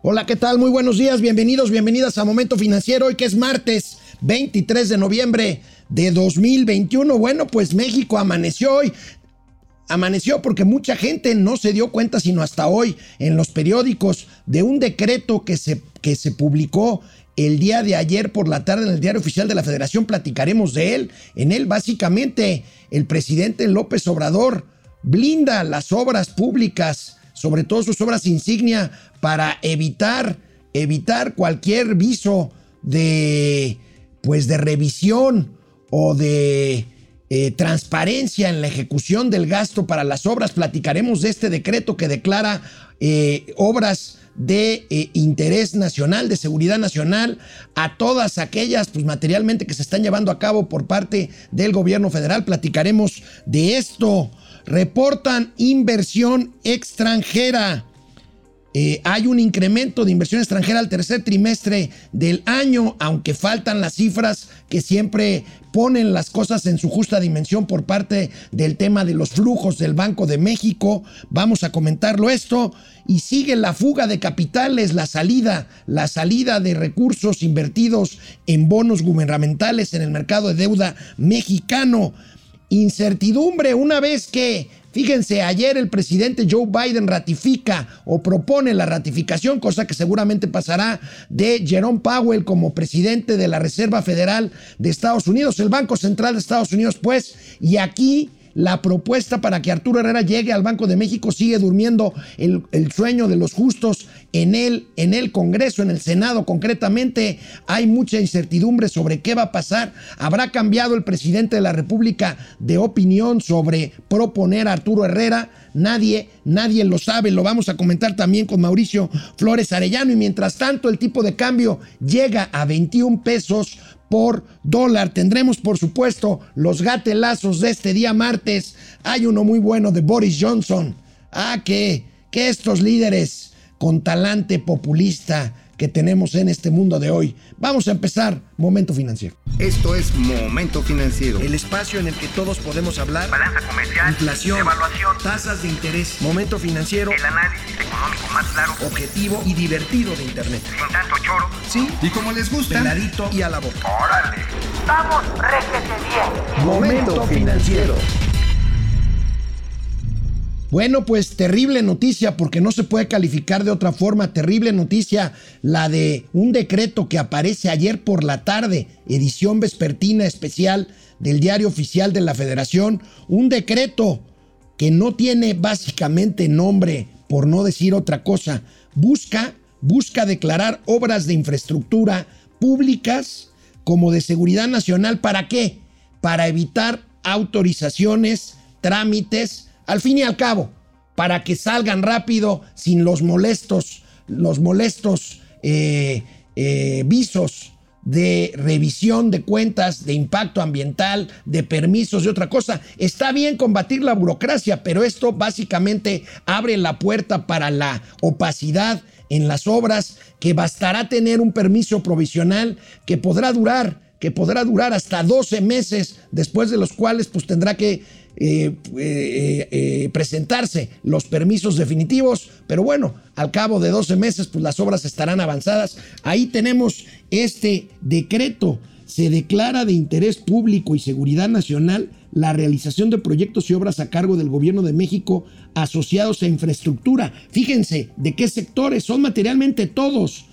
Hola, ¿qué tal? Muy buenos días, bienvenidos, bienvenidas a Momento Financiero, hoy que es martes 23 de noviembre de 2021. Bueno, pues México amaneció hoy. Amaneció porque mucha gente no se dio cuenta sino hasta hoy en los periódicos de un decreto que se, que se publicó el día de ayer por la tarde en el diario oficial de la Federación. Platicaremos de él. En él básicamente el presidente López Obrador blinda las obras públicas sobre todo sus obras insignia, para evitar, evitar cualquier viso de, pues de revisión o de eh, transparencia en la ejecución del gasto para las obras. Platicaremos de este decreto que declara eh, obras de eh, interés nacional, de seguridad nacional, a todas aquellas, pues materialmente que se están llevando a cabo por parte del gobierno federal. Platicaremos de esto reportan inversión extranjera. Eh, hay un incremento de inversión extranjera al tercer trimestre del año, aunque faltan las cifras que siempre ponen las cosas en su justa dimensión por parte del tema de los flujos del Banco de México. Vamos a comentarlo esto. Y sigue la fuga de capitales, la salida, la salida de recursos invertidos en bonos gubernamentales en el mercado de deuda mexicano incertidumbre. Una vez que, fíjense, ayer el presidente Joe Biden ratifica o propone la ratificación, cosa que seguramente pasará, de Jerome Powell como presidente de la Reserva Federal de Estados Unidos, el Banco Central de Estados Unidos, pues, y aquí la propuesta para que Arturo Herrera llegue al Banco de México sigue durmiendo el, sueño de los justos en el, en el Congreso, en el Senado concretamente. Hay mucha incertidumbre sobre qué va a pasar. ¿Habrá cambiado el presidente de la República de opinión sobre proponer a Arturo Herrera? Nadie, nadie lo sabe. Lo vamos a comentar también con Mauricio Flores Arellano. Y mientras tanto, el tipo de cambio llega a 21 pesos por dólar. Tendremos, por supuesto, los gatelazos de este día martes. Hay uno muy bueno de Boris Johnson. Ah, que, que estos líderes con talante populista que tenemos en este mundo de hoy. Vamos a empezar Momento Financiero. Esto es Momento Financiero. El espacio en el que todos podemos hablar. Balanza comercial. Inflación. Evaluación. Tasas de interés. Momento Financiero. El análisis económico más claro. Objetivo y divertido de Internet. Sin tanto choro. Sí. Y como les gusta. Peladito y a la boca. Órale. Vamos, réjete bien. Momento Financiero. Bueno, pues terrible noticia, porque no se puede calificar de otra forma. Terrible noticia la de un decreto que aparece ayer por la tarde, edición vespertina especial del Diario Oficial de la Federación. Un decreto que no tiene básicamente nombre, por no decir otra cosa. Busca, busca declarar obras de infraestructura públicas como de seguridad nacional. ¿Para qué? Para evitar autorizaciones, trámites al fin y al cabo, para que salgan rápido sin los molestos, los molestos eh, eh, visos de revisión de cuentas, de impacto ambiental, de permisos y otra cosa. Está bien combatir la burocracia, pero esto básicamente abre la puerta para la opacidad en las obras, que bastará tener un permiso provisional que podrá durar, que podrá durar hasta 12 meses, después de los cuales pues tendrá que eh, eh, eh, presentarse los permisos definitivos, pero bueno, al cabo de 12 meses, pues las obras estarán avanzadas. Ahí tenemos este decreto. Se declara de interés público y seguridad nacional la realización de proyectos y obras a cargo del gobierno de México asociados a infraestructura. Fíjense de qué sectores, son materialmente todos.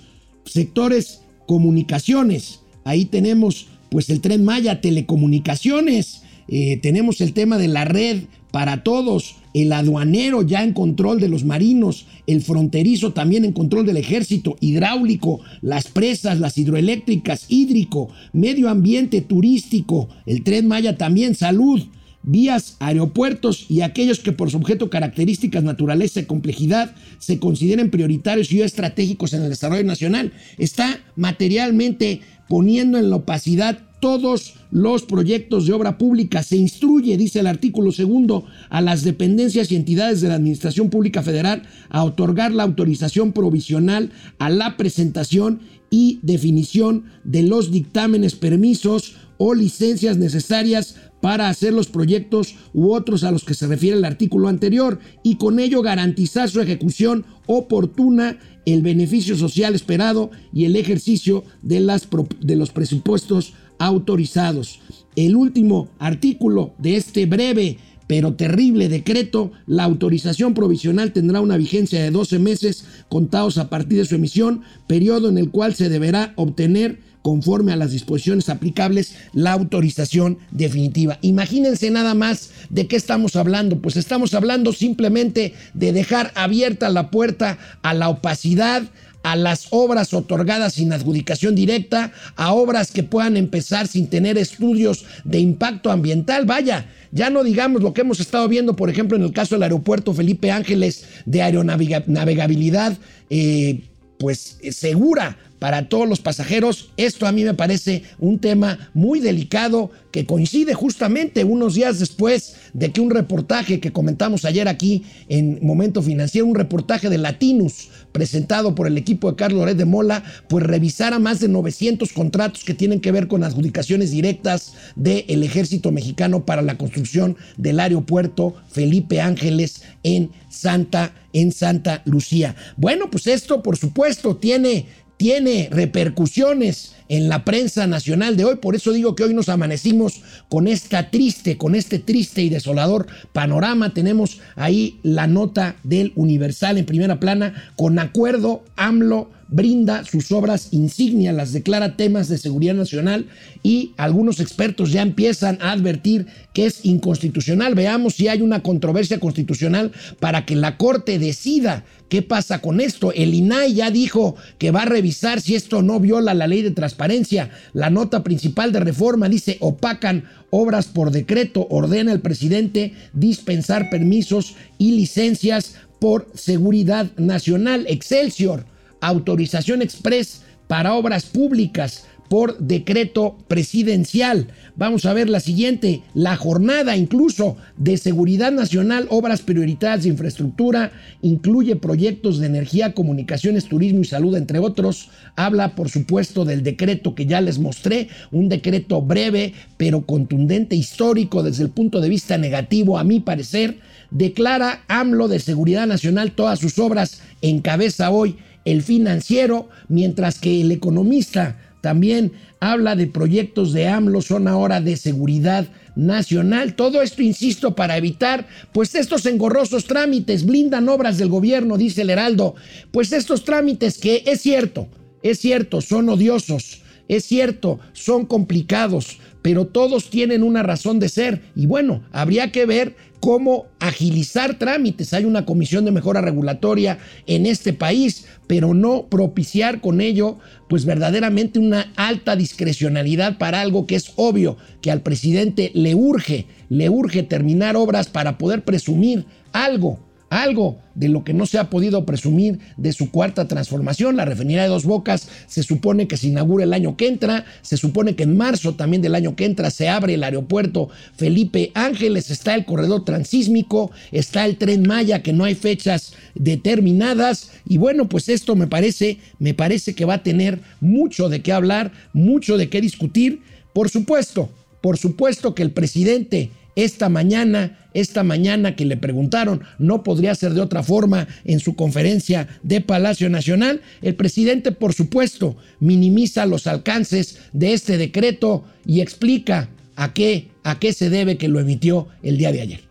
Sectores comunicaciones, ahí tenemos pues el tren Maya, telecomunicaciones, eh, tenemos el tema de la red para todos, el aduanero ya en control de los marinos, el fronterizo también en control del ejército, hidráulico, las presas, las hidroeléctricas, hídrico, medio ambiente turístico, el tren Maya también, salud, vías, aeropuertos y aquellos que por su objeto, características, naturaleza y complejidad se consideren prioritarios y estratégicos en el desarrollo nacional. Está materialmente poniendo en la opacidad todos los proyectos de obra pública. Se instruye, dice el artículo segundo, a las dependencias y entidades de la Administración Pública Federal a otorgar la autorización provisional a la presentación y definición de los dictámenes, permisos o licencias necesarias para hacer los proyectos u otros a los que se refiere el artículo anterior y con ello garantizar su ejecución oportuna, el beneficio social esperado y el ejercicio de, las, de los presupuestos autorizados. El último artículo de este breve pero terrible decreto, la autorización provisional tendrá una vigencia de 12 meses contados a partir de su emisión, periodo en el cual se deberá obtener conforme a las disposiciones aplicables, la autorización definitiva. Imagínense nada más de qué estamos hablando. Pues estamos hablando simplemente de dejar abierta la puerta a la opacidad, a las obras otorgadas sin adjudicación directa, a obras que puedan empezar sin tener estudios de impacto ambiental. Vaya, ya no digamos lo que hemos estado viendo, por ejemplo, en el caso del aeropuerto Felipe Ángeles de aeronavegabilidad, eh, pues segura para todos los pasajeros. Esto a mí me parece un tema muy delicado que coincide justamente unos días después de que un reportaje que comentamos ayer aquí en Momento Financiero, un reportaje de Latinus presentado por el equipo de Carlos Loret de Mola, pues revisara más de 900 contratos que tienen que ver con adjudicaciones directas del ejército mexicano para la construcción del aeropuerto Felipe Ángeles en Santa, en Santa Lucía. Bueno, pues esto por supuesto tiene tiene repercusiones en la prensa nacional de hoy. Por eso digo que hoy nos amanecimos con esta triste, con este triste y desolador panorama. Tenemos ahí la nota del Universal en primera plana. Con acuerdo, AMLO brinda sus obras insignia, las declara temas de seguridad nacional y algunos expertos ya empiezan a advertir que es inconstitucional. Veamos si hay una controversia constitucional para que la Corte decida qué pasa con esto. El INAI ya dijo que va a revisar si esto no viola la ley de transparencia. La nota principal de reforma dice opacan obras por decreto, ordena el presidente dispensar permisos y licencias por seguridad nacional. Excelsior autorización express para obras públicas por decreto presidencial. Vamos a ver la siguiente, la jornada incluso de seguridad nacional, obras prioritarias de infraestructura, incluye proyectos de energía, comunicaciones, turismo y salud, entre otros. Habla, por supuesto, del decreto que ya les mostré, un decreto breve, pero contundente, histórico desde el punto de vista negativo, a mi parecer. Declara AMLO de Seguridad Nacional todas sus obras en cabeza hoy el financiero, mientras que el economista también habla de proyectos de AMLO, son ahora de seguridad nacional. Todo esto, insisto, para evitar, pues estos engorrosos trámites, blindan obras del gobierno, dice el Heraldo, pues estos trámites que es cierto, es cierto, son odiosos, es cierto, son complicados, pero todos tienen una razón de ser. Y bueno, habría que ver cómo agilizar trámites. Hay una comisión de mejora regulatoria en este país, pero no propiciar con ello, pues verdaderamente una alta discrecionalidad para algo que es obvio que al presidente le urge, le urge terminar obras para poder presumir algo algo de lo que no se ha podido presumir de su cuarta transformación. La refinería de Dos Bocas se supone que se inaugura el año que entra, se supone que en marzo también del año que entra se abre el aeropuerto Felipe Ángeles, está el corredor transísmico, está el tren Maya que no hay fechas determinadas y bueno, pues esto me parece, me parece que va a tener mucho de qué hablar, mucho de qué discutir. Por supuesto, por supuesto que el presidente esta mañana, esta mañana que le preguntaron, no podría ser de otra forma en su conferencia de Palacio Nacional, el presidente, por supuesto, minimiza los alcances de este decreto y explica a qué, a qué se debe que lo emitió el día de ayer.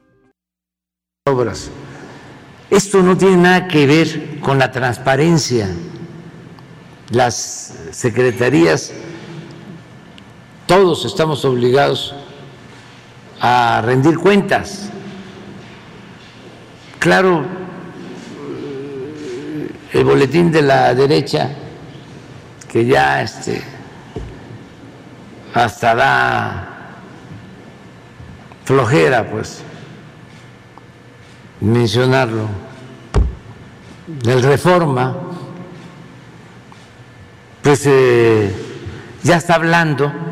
Esto no tiene nada que ver con la transparencia. Las secretarías, todos estamos obligados a rendir cuentas. Claro, el boletín de la derecha, que ya este, hasta da flojera, pues, mencionarlo, del reforma, pues eh, ya está hablando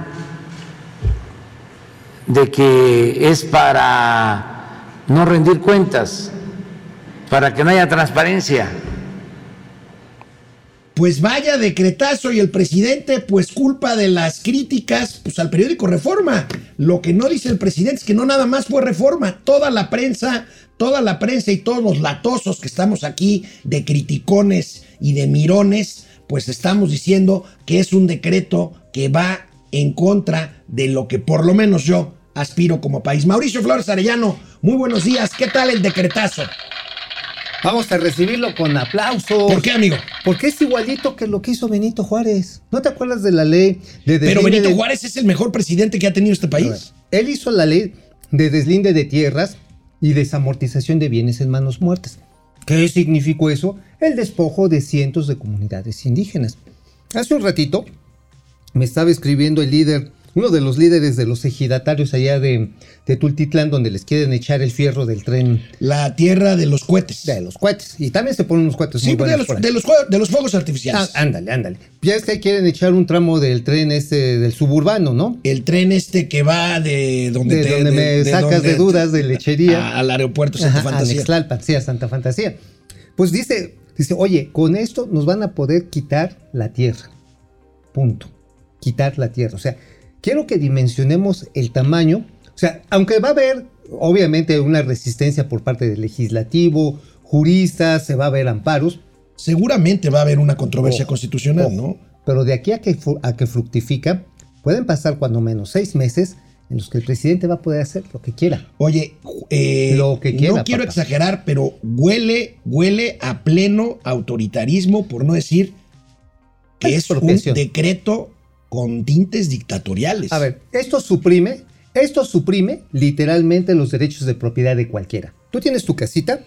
de que es para no rendir cuentas, para que no haya transparencia. pues vaya decretazo y el presidente pues culpa de las críticas pues al periódico Reforma. Lo que no dice el presidente es que no nada más fue Reforma, toda la prensa, toda la prensa y todos los latosos que estamos aquí de criticones y de mirones, pues estamos diciendo que es un decreto que va en contra de lo que por lo menos yo aspiro como país. Mauricio Flores Arellano, muy buenos días. ¿Qué tal el decretazo? Vamos a recibirlo con aplausos. ¿Por qué, amigo? Porque es igualito que lo que hizo Benito Juárez. ¿No te acuerdas de la ley de Pero deslinde Benito de- Juárez es el mejor presidente que ha tenido este país. Él hizo la ley de deslinde de tierras y desamortización de bienes en manos muertas. ¿Qué significó eso? El despojo de cientos de comunidades indígenas. Hace un ratito me estaba escribiendo el líder, uno de los líderes de los ejidatarios allá de, de Tultitlán, donde les quieren echar el fierro del tren La tierra de los cohetes. de los cohetes. Y también se ponen unos cohetes Sí, muy de buenos los, de, los, de los fuegos artificiales. Ah, ándale, ándale. Ya es que quieren echar un tramo del tren este del suburbano, ¿no? el tren este que va de donde, De te- donde me sacas donde de dudas de lechería. a- al aeropuerto Santa Ajá, a Fantasía. Nextlalpan, sí, a Santa Fantasía. Pues dice, dice, oye, con esto nos van a poder quitar la tierra. Punto. Quitar la tierra. O sea, quiero que dimensionemos el tamaño. O sea, aunque va a haber, obviamente, una resistencia por parte del legislativo, juristas, se va a ver amparos, Seguramente va a haber una controversia constitucional. ¿no? Pero de aquí a que, a que fructifica, pueden pasar cuando menos seis meses en los que el presidente va a poder hacer lo que quiera. Oye, eh, Lo que quiera, no quiero papá. exagerar, pero huele, huele a pleno autoritarismo, por no decir que es un decreto con tintes dictatoriales. A ver, esto suprime, esto suprime literalmente los derechos de propiedad de cualquiera. Tú tienes tu casita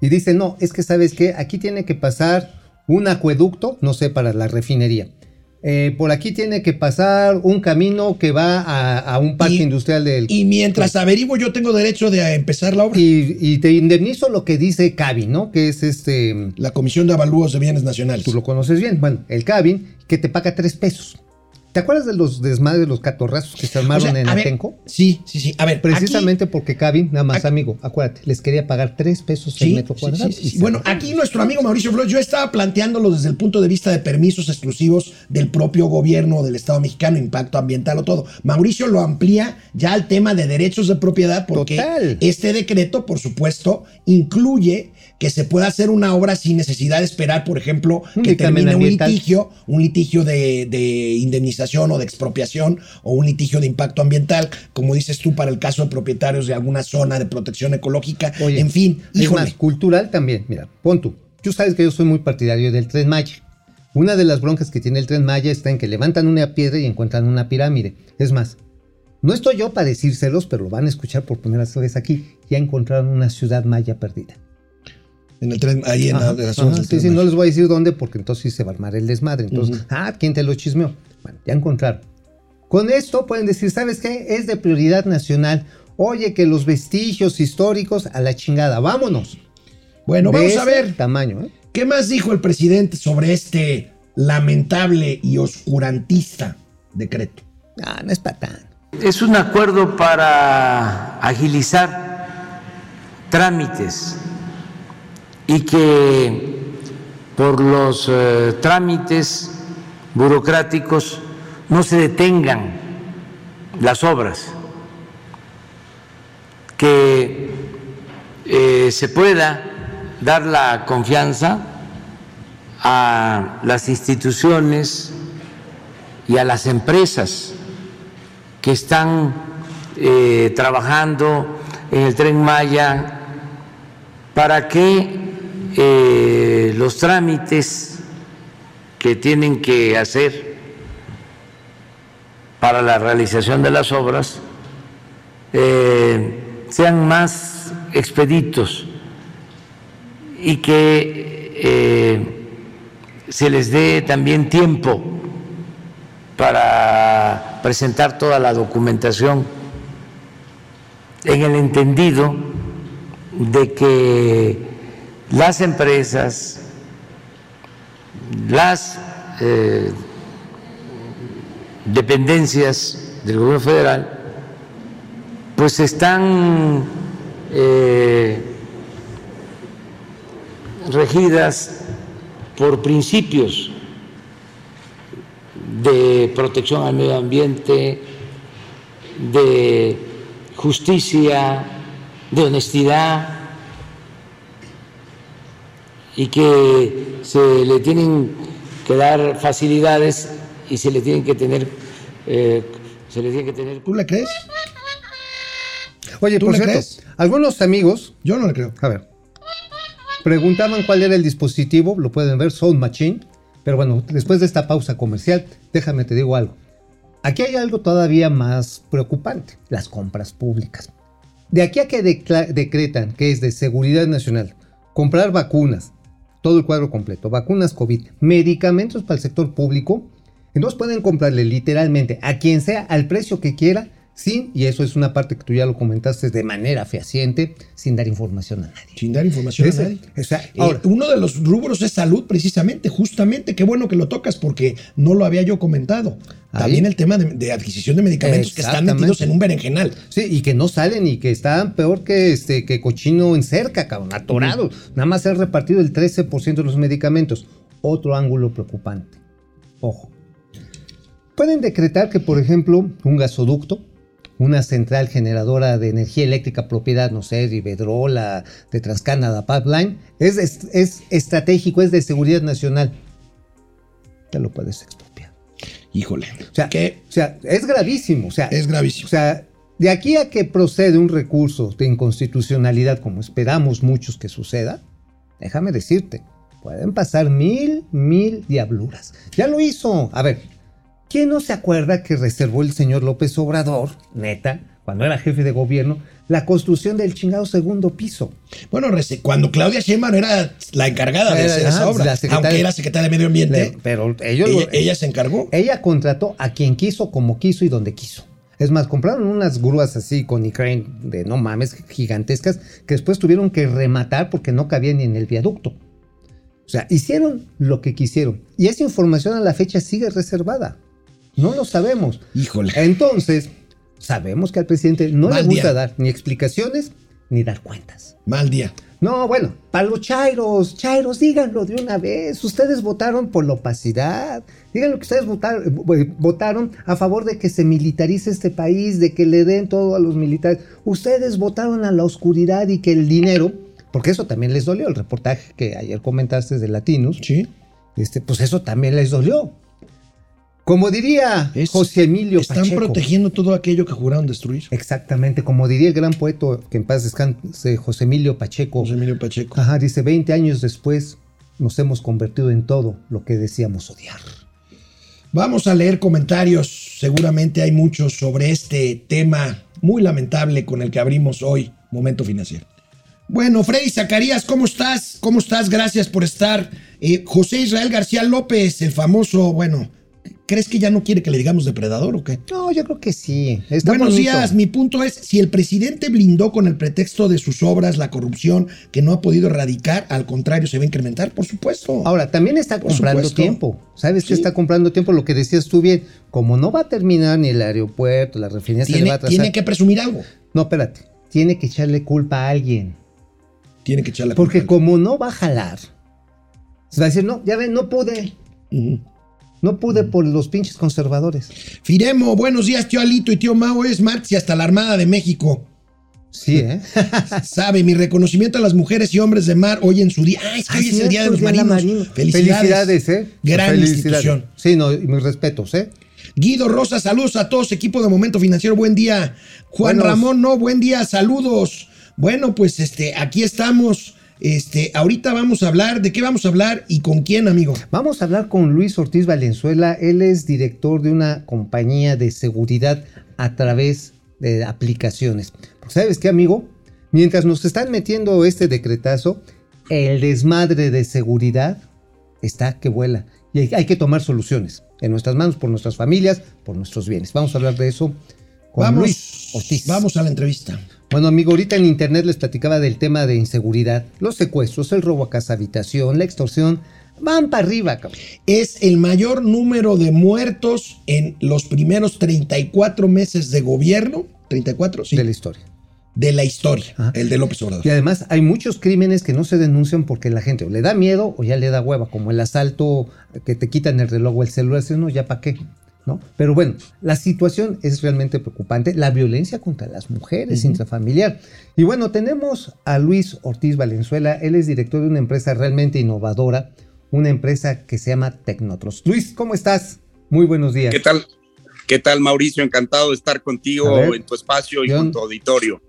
y dice, no, es que sabes que aquí tiene que pasar un acueducto, no sé, para la refinería. Eh, por aquí tiene que pasar un camino que va a, a un parque Y- industrial del... Y mientras averiguo, yo tengo derecho de empezar la obra. y, y te indemnizo lo que dice Cabin, ¿no? Que es este... La Comisión de Avalúos de Bienes Nacionales. Tú lo conoces bien. Bueno, el Cabin, que te paga tres pesos. ¿Te acuerdas de los desmadres, los catorrazos que se O armaron sea, en ver, Atenco? Sí, sí, sí. A ver, Precisamente porque Cabin, nada más, aquí- amigo, acuérdate, les quería pagar tres pesos Sí, el metro sí, cuadrado. sí, sí, Bueno, aquí nuestro amigo Mauricio Flores, yo estaba planteándolo desde el punto de vista de permisos exclusivos del propio gobierno del Estado mexicano, impacto ambiental o todo. Mauricio lo amplía ya al tema de derechos de propiedad porque Total. este decreto, por supuesto, incluye que se pueda hacer una obra sin necesidad de esperar, por ejemplo, que termine un litigio, un litigio de, de indemnización o de expropiación o un litigio de impacto ambiental, como dices tú, para el caso de propietarios de alguna zona de protección ecológica. Oye, en fin, es más, cultural también. Mira, pon tú. Tú sabes que yo soy muy partidario del Tren Maya. Una de las broncas que tiene el Tren Maya está en que levantan una piedra y encuentran una pirámide. Es más, no estoy yo para decírselos, pero lo van a escuchar por primera vez aquí. Ya encontraron una ciudad maya perdida. En el tren, ahí en la, Ajá, sí, Tren sí, no les voy a decir dónde porque entonces sí se va a armar el desmadre. Entonces, ah, ¿quién te lo chismeó? Bueno, ya encontraron. Con esto pueden decir, ¿sabes qué? Es de prioridad nacional. Oye, que los vestigios históricos a la chingada, vámonos. Bueno, De vamos a ver. Tamaño, ¿eh? ¿Qué más dijo el presidente sobre este lamentable y oscurantista decreto? Ah, no es para tanto. Es un acuerdo para agilizar trámites y que por los eh, trámites burocráticos no se detengan las obras, que eh, se pueda dar la confianza a las instituciones y a las empresas que están eh, trabajando en el tren Maya para que eh, los trámites que tienen que hacer para la realización de las obras eh, sean más expeditos y que eh, se les dé también tiempo para presentar toda la documentación en el entendido de que las empresas, las eh, dependencias del gobierno federal, pues están eh, regidas por principios de protección al medio ambiente, de justicia, de honestidad, y que se le tienen que dar facilidades y se le tienen que tener, eh, se le tiene que tener ¿Tú le crees? Oye, ¿Tú por le cierto, crees? algunos amigos, Yo no le creo. a ver, preguntaban cuál era el dispositivo, lo pueden ver, Sound Machine, pero bueno, después de esta pausa comercial, déjame te digo algo. Aquí hay algo todavía más preocupante, las compras públicas. De aquí a que decretan que es de seguridad nacional, comprar vacunas, todo el cuadro completo, vacunas COVID, medicamentos para el sector público, entonces pueden comprarle literalmente a quien sea al precio que quiera, sin, y eso es una parte que tú ya lo comentaste de manera fehaciente, sin dar información a nadie. Sin dar información Ese- a nadie. o sea, Eh, ahora- uno de los rubros es salud, precisamente, justamente. Qué bueno que lo tocas porque no lo había yo comentado. Ahí. También el tema de, de adquisición de medicamentos que están metidos en un berenjenal. Sí, y que no salen y que están peor que este que cochino en cerca, cabrón, atorado. Nada más se ha repartido el 13% de los medicamentos. Otro ángulo preocupante. Ojo. Pueden decretar que, por ejemplo, un gasoducto, una central generadora de energía eléctrica propiedad, no sé, de Iberdrola, de Transcanada Pipeline, es, es, es estratégico, es de seguridad nacional. Te lo puedes expropiar. Híjole. O sea, que o sea, es gravísimo. O sea, es gravísimo. o sea, de aquí a que procede un recurso de inconstitucionalidad, como esperamos muchos que suceda, déjame decirte, pueden pasar mil, mil diabluras. Ya lo hizo. A ver, ¿quién no se acuerda que reservó el señor López Obrador, neta, cuando era jefe de gobierno, la construcción del chingado segundo piso? Bueno, cuando Claudia Sheinbaum era la encargada de hacer esa obra, la aunque era secretaria de Medio Ambiente, Le- pero ellos ella, se encargó. Ella contrató a quien quiso, como quiso y donde quiso. Es más, compraron unas grúas así con Ukraine de no mames, gigantescas, que después tuvieron que rematar porque no cabían ni en el viaducto. O sea, hicieron lo que quisieron. Y esa información a la fecha sigue reservada. No lo sabemos. Híjole. Entonces, sabemos que al presidente no Mal le gusta día. dar ni explicaciones ni dar cuentas. Mal día. No, bueno, para los chairos, chairos, díganlo de una vez. Ustedes votaron por la opacidad. Díganlo que ustedes votaron, eh, votaron a favor de que se militarice este país, de que le den todo a los militares. Ustedes votaron a la oscuridad y que el dinero, porque eso también les dolió, el reportaje que ayer comentaste de Latinos, Sí. este, pues eso también les dolió. Como diría Es- José Emilio Están Pacheco. protegiendo todo aquello que juraron destruir. Exactamente, como diría el gran poeta que en paz descanse, José Emilio Pacheco. José Emilio Pacheco. Ajá, dice, 20 años después nos hemos convertido en todo lo que decíamos odiar. Vamos a leer comentarios, seguramente hay muchos sobre este tema muy lamentable con el que abrimos hoy Momento Financiero. Bueno, Freddy Zacarías, ¿cómo estás? ¿Cómo estás? Gracias por estar. Eh, José Israel García López, el famoso, bueno, ¿crees que ya no quiere que le digamos depredador o qué? No, yo creo que sí. Está Buenos bonito. días, mi punto es, si el presidente blindó con el pretexto de sus obras la corrupción que no ha podido erradicar, al contrario, se va a incrementar, por supuesto. Ahora, también está Por comprando supuesto. tiempo. ¿Sabes Sí. qué está comprando tiempo? Lo que decías tú bien. Como no va a terminar ni el aeropuerto, la refinería se le va a atrasar. tiene que presumir algo. No, espérate. Tiene que echarle culpa a alguien. Tiene que echarle Porque como no va a jalar, se va a decir, no, ya ven, no pude. Ujú. No pude por los pinches conservadores. Firemo, buenos días, tío Alito y tío Mao. Es martes y hasta la Armada de México. Sí, ¿eh? Sabe, mi reconocimiento a las mujeres y hombres de mar hoy en su día. Ah, es que Ah, hoy es el Día de los la Marinos. Felicidades. Felicidades, ¿eh? Gran Felicidades. institución. Sí, no, y mis respetos, ¿eh? Guido Rosa, saludos a todos, equipo de Momento Financiero, buen día. Juan Buenos. Ramón, no, buen día, saludos. Bueno, pues este, aquí estamos. Este, ahorita vamos a hablar, ¿de qué vamos a hablar y con quién, amigo? Vamos a hablar con Luis Ortiz Valenzuela. Él es director de una compañía de seguridad a través de aplicaciones. ¿Sabes qué, amigo? Mientras nos están metiendo este decretazo, el desmadre de seguridad está que vuela. Y hay, hay que tomar soluciones en nuestras manos, por nuestras familias, por nuestros bienes. Vamos a hablar de eso con Vamos, Luis Ortiz. vamos a la entrevista. Bueno, amigo, ahorita en internet les platicaba del tema de inseguridad, los secuestros, el robo a casa habitación, la extorsión, van para arriba, cabrón. Es el mayor número de muertos en los primeros 34 meses de gobierno. 34, sí. de la historia. de la historia, Ajá. el de López Obrador. Y además hay muchos crímenes que no se denuncian porque la gente o le da miedo o ya le da hueva, como el asalto que te quitan el reloj o el celular, no, ya para qué. ¿No? Pero bueno, la situación es realmente preocupante, la violencia contra las mujeres intrafamiliar. Y bueno, tenemos a Luis Ortiz Valenzuela, él es director de una empresa realmente innovadora, una empresa que se llama Tecnotros. Luis, ¿cómo estás? Muy buenos días. ¿Qué tal? ¿Qué tal, Mauricio? Encantado de estar contigo ver, en tu espacio y John. con tu auditorio.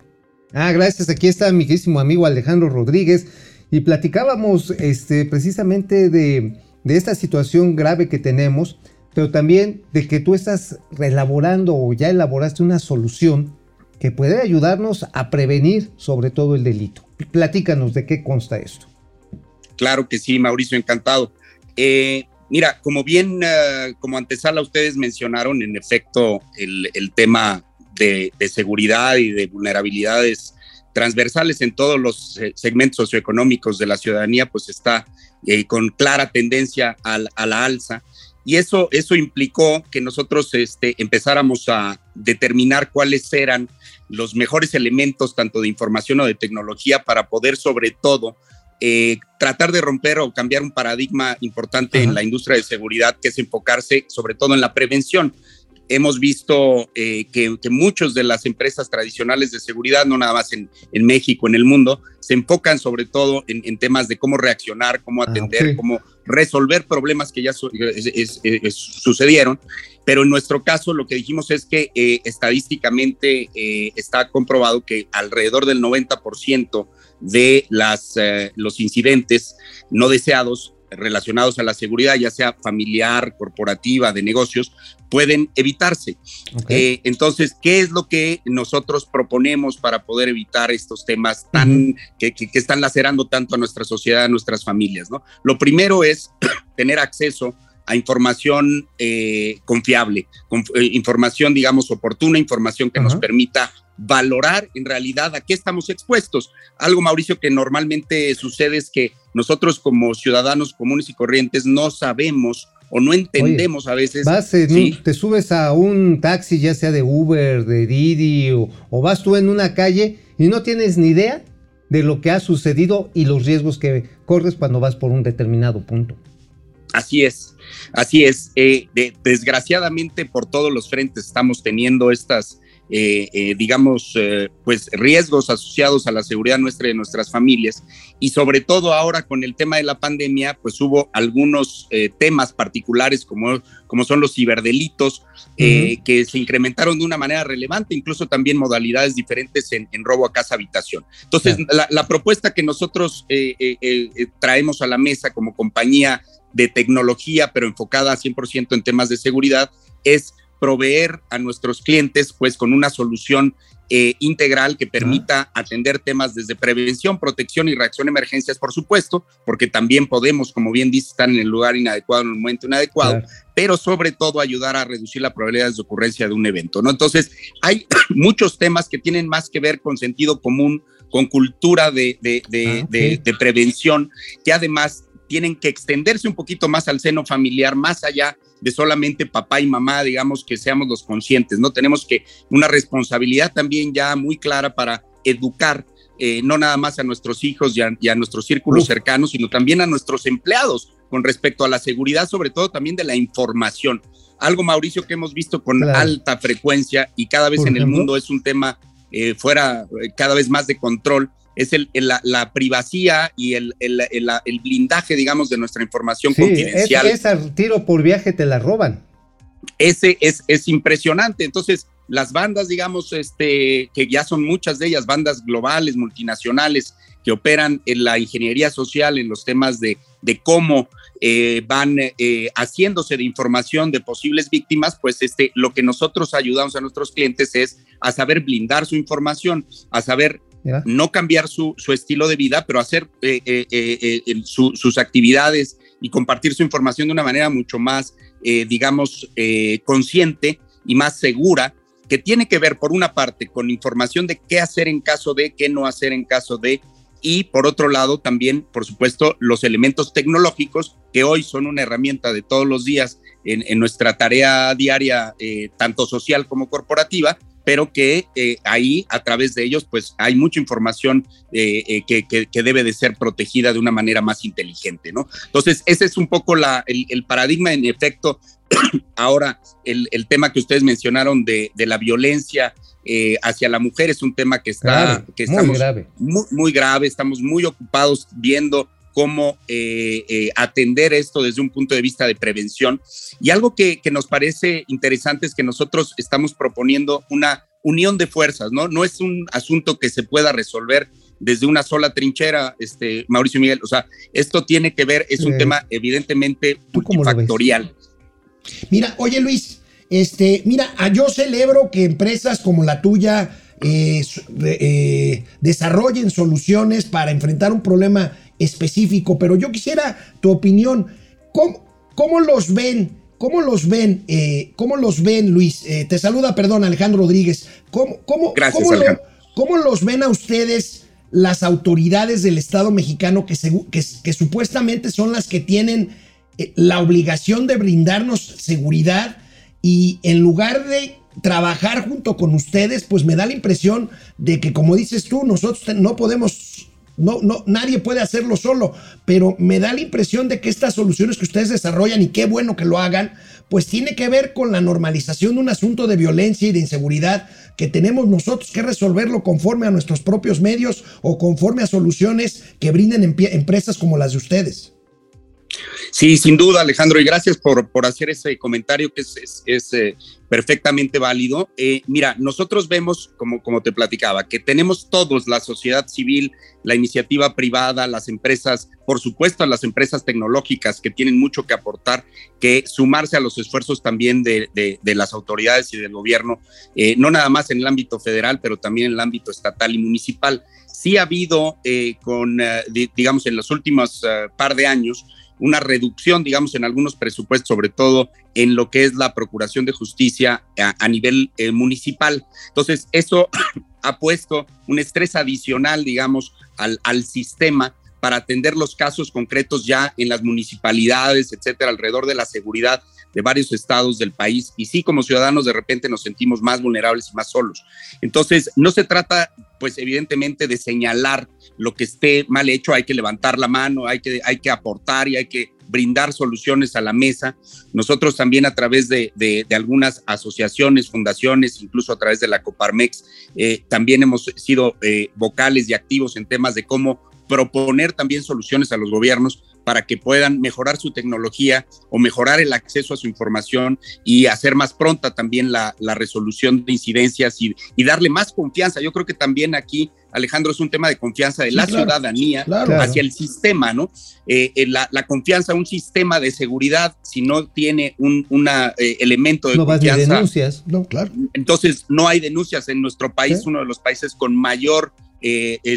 Ah, gracias. Aquí está mi queridísimo amigo Alejandro Rodríguez y platicábamos este, precisamente de, de esta situación grave que tenemos, pero también de que tú estás elaborando o ya elaboraste una solución que puede ayudarnos a prevenir sobre todo el delito. Platícanos de qué consta esto. Claro que sí, Mauricio, encantado. Eh, mira, como bien, eh, como antesala ustedes mencionaron, en efecto, el, tema de, seguridad y de vulnerabilidades transversales en todos los eh, segmentos socioeconómicos de la ciudadanía, pues está con clara tendencia al- a, la alza. Y eso, eso implicó que nosotros este, empezáramos a determinar cuáles eran los mejores elementos, tanto de información o de tecnología, para poder sobre todo eh, tratar de romper o cambiar un paradigma importante Ajá. en la industria de seguridad, que es enfocarse sobre todo en la prevención. Hemos visto eh, que, que muchas de las empresas tradicionales de seguridad, no nada más en, en México, en el mundo, se enfocan sobre todo en, en temas de cómo reaccionar, cómo Ah, atender, cómo resolver problemas que ya su- es- es- es- sucedieron. Pero en nuestro caso lo que dijimos es que eh, estadísticamente eh, está comprobado que alrededor del 90% de las, eh, los incidentes no deseados relacionados a la seguridad, ya sea familiar, corporativa, de negocios, pueden evitarse. Eh, entonces, ¿qué es lo que nosotros proponemos para poder evitar estos temas tan que, que- que están lacerando tanto a nuestra sociedad, a nuestras familias? ¿no? Lo primero es tener acceso a información eh, confiable, con- eh, información, digamos, oportuna, información que nos permita valorar en realidad a qué estamos expuestos. Algo, Mauricio, que normalmente sucede es que nosotros como ciudadanos comunes y corrientes no sabemos o no entendemos a veces. Vas en un- sí, te subes a un taxi, ya sea de Uber, de Didi, o, o vas tú en una calle y no tienes ni idea de lo que ha sucedido y los riesgos que corres cuando vas por un determinado punto. Así es, así es. Eh, de- desgraciadamente por todos los frentes estamos teniendo estas, eh, eh, digamos, eh, pues riesgos asociados a la seguridad nuestra y de nuestras familias. Y sobre todo ahora con el tema de la pandemia, pues hubo algunos eh, temas particulares como, como son los ciberdelitos eh, que se incrementaron de una manera relevante, incluso también modalidades diferentes en, en robo a casa habitación. Entonces, la, la propuesta que nosotros eh, traemos a la mesa como compañía de tecnología, pero enfocada 100% en temas de seguridad, es proveer a nuestros clientes pues con una solución eh, integral que permita atender temas desde prevención, protección y reacción a emergencias, por supuesto, porque también podemos, como bien dice, estar en el lugar inadecuado, en el momento inadecuado, Claro. pero sobre todo ayudar a reducir la probabilidad de ocurrencia de un evento, ¿no? Entonces, hay muchos temas que tienen más que ver con sentido común, con cultura de, de, de, Ah, de prevención, que además tienen que extenderse un poquito más al seno familiar, más allá de solamente papá y mamá, digamos que seamos los conscientes, ¿no? Tenemos que una responsabilidad también ya muy clara para educar eh, no nada más a nuestros hijos y a, y a nuestros círculos cercanos, sino también a nuestros empleados con respecto a la seguridad, sobre todo también de la información. Algo, Mauricio, que hemos visto con Claro. alta frecuencia y cada vez Por en el mundo es un tema eh, fuera eh, cada vez más de control, es el, el- la, la privacidad y el, el- blindaje, digamos, de nuestra información Sí, es, confidencial es al tiro por viaje te la roban. ese es, es impresionante. Entonces, las bandas, digamos, este, que ya son muchas de ellas, bandas globales, multinacionales, que operan en la ingeniería social, en los temas de, de cómo eh, van eh, haciéndose de información de posibles víctimas, pues este, lo que nosotros ayudamos a nuestros clientes es a saber blindar su información, a saber No cambiar su, su estilo de vida, pero hacer eh, eh, eh, sus actividades y compartir su información de una manera mucho más, digamos, consciente y más segura, que tiene que ver, por una parte, con información de qué hacer en caso de, qué no hacer en caso de, y por otro lado, también, por supuesto, los elementos tecnológicos que hoy son una herramienta de todos los días en, nuestra tarea diaria, tanto social como corporativa, pero que eh, ahí a través de ellos pues hay mucha información eh, eh, que, que, que, debe de ser protegida de una manera más inteligente, ¿no? Entonces ese es un poco la, el, el paradigma en efecto. Ahora el, el, tema que ustedes mencionaron de, de la violencia eh, hacia la mujer es un tema que está grave, que estamos muy grave. Muy, muy grave, estamos muy ocupados viendo cómo eh, eh, atender esto desde un punto de vista de prevención. Y algo que, que, nos parece interesante es que nosotros estamos proponiendo una unión de fuerzas, ¿no? No es un asunto que se pueda resolver desde una sola trinchera, este, Mauricio Miguel. O sea, esto tiene que ver, es un eh, tema evidentemente multifactorial. Mira, oye Luis, este, mira, yo celebro que empresas como la tuya eh, eh, desarrollen soluciones para enfrentar un problema específico, pero yo quisiera tu opinión. ¿Cómo, cómo los ven? ¿Cómo los ven? Eh, ¿Cómo los ven, Luis? Eh, te saluda, perdón, Alejandro Rodríguez. ¿Cómo, cómo, Gracias, cómo, lo, ¿Cómo, los ven a ustedes las autoridades del Estado mexicano que, se, que, que supuestamente son las que tienen eh, la obligación de brindarnos seguridad y en lugar de trabajar junto con ustedes, pues me da la impresión de que, como dices tú, nosotros no podemos no, no, nadie puede hacerlo solo, pero me da la impresión de que estas soluciones que ustedes desarrollan, y qué bueno que lo hagan, pues tiene que ver con la normalización de un asunto de violencia y de inseguridad que tenemos nosotros que resolverlo conforme a nuestros propios medios o conforme a soluciones que brinden empresas como las de ustedes. Sí, sin duda, Alejandro, y gracias por, por hacer ese comentario que es, es, eh, perfectamente válido. Eh, mira, nosotros vemos, como, como te platicaba, que tenemos todos, la sociedad civil, la iniciativa privada, las empresas, por supuesto, las empresas tecnológicas que tienen mucho que aportar, que sumarse a los esfuerzos también de, de, las autoridades y del gobierno, eh, no nada más en el ámbito federal, pero también en el ámbito estatal y municipal. Sí ha habido, con, digamos, en los últimos par de años, una reducción, digamos, en algunos presupuestos, sobre todo en lo que es la Procuración de Justicia a, nivel eh, municipal. Entonces, eso ha puesto un estrés adicional, digamos, al, al sistema para atender los casos concretos ya en las municipalidades, etcétera, alrededor de la seguridad de varios estados del país. Y sí, como ciudadanos, de repente nos sentimos más vulnerables y más solos. Entonces, no se trata, pues, evidentemente, de señalar lo que esté mal hecho, hay que levantar la mano, hay que, hay que aportar y hay que brindar soluciones a la mesa. Nosotros también a través de, de, algunas asociaciones, fundaciones, incluso a través de la Coparmex, eh, también hemos sido eh, vocales y activos en temas de cómo proponer también soluciones a los gobiernos para que puedan mejorar su tecnología o mejorar el acceso a su información y hacer más pronta también la, la resolución de incidencias y, y, darle más confianza. Yo creo que también aquí, Alejandro, es un tema de confianza de sí, la claro, ciudadanía claro. hacia el sistema, ¿no? Eh, eh, la, la, confianza, un sistema de seguridad, si no tiene un una, eh, elemento de no confianza. No denuncias, no, claro. Entonces, no hay denuncias en nuestro país, ¿Sí? uno de los países con mayor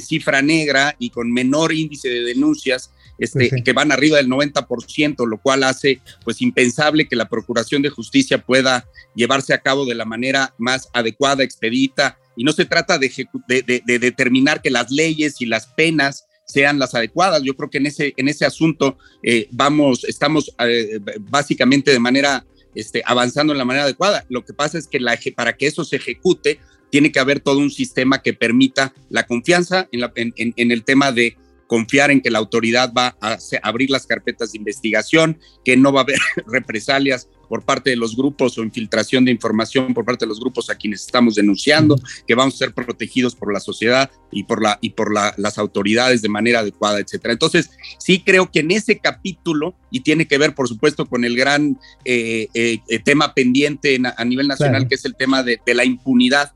cifra negra y con menor índice de denuncias, este, sí. que van arriba del 90%, lo cual hace pues impensable que la Procuración de Justicia pueda llevarse a cabo de la manera más adecuada, expedita, y no se trata de, de, de, de determinar que las leyes y las penas sean las adecuadas. Yo creo que en ese, en ese asunto eh, vamos, estamos eh, básicamente de manera este, avanzando en la manera adecuada. Lo que pasa es que la, para que eso se ejecute, tiene que haber todo un sistema que permita la confianza en, la, en, en, en el tema de confiar en que la autoridad va a abrir las carpetas de investigación, que no va a haber represalias por parte de los grupos o infiltración de información por parte de los grupos a quienes estamos denunciando, que vamos a ser protegidos por la sociedad y por, la, y por la, las autoridades de manera adecuada, etcétera. Entonces, sí creo que en ese capítulo, y tiene que ver, por supuesto, con el gran eh, eh, tema pendiente en, a nivel nacional, claro. que es el tema de, de la impunidad,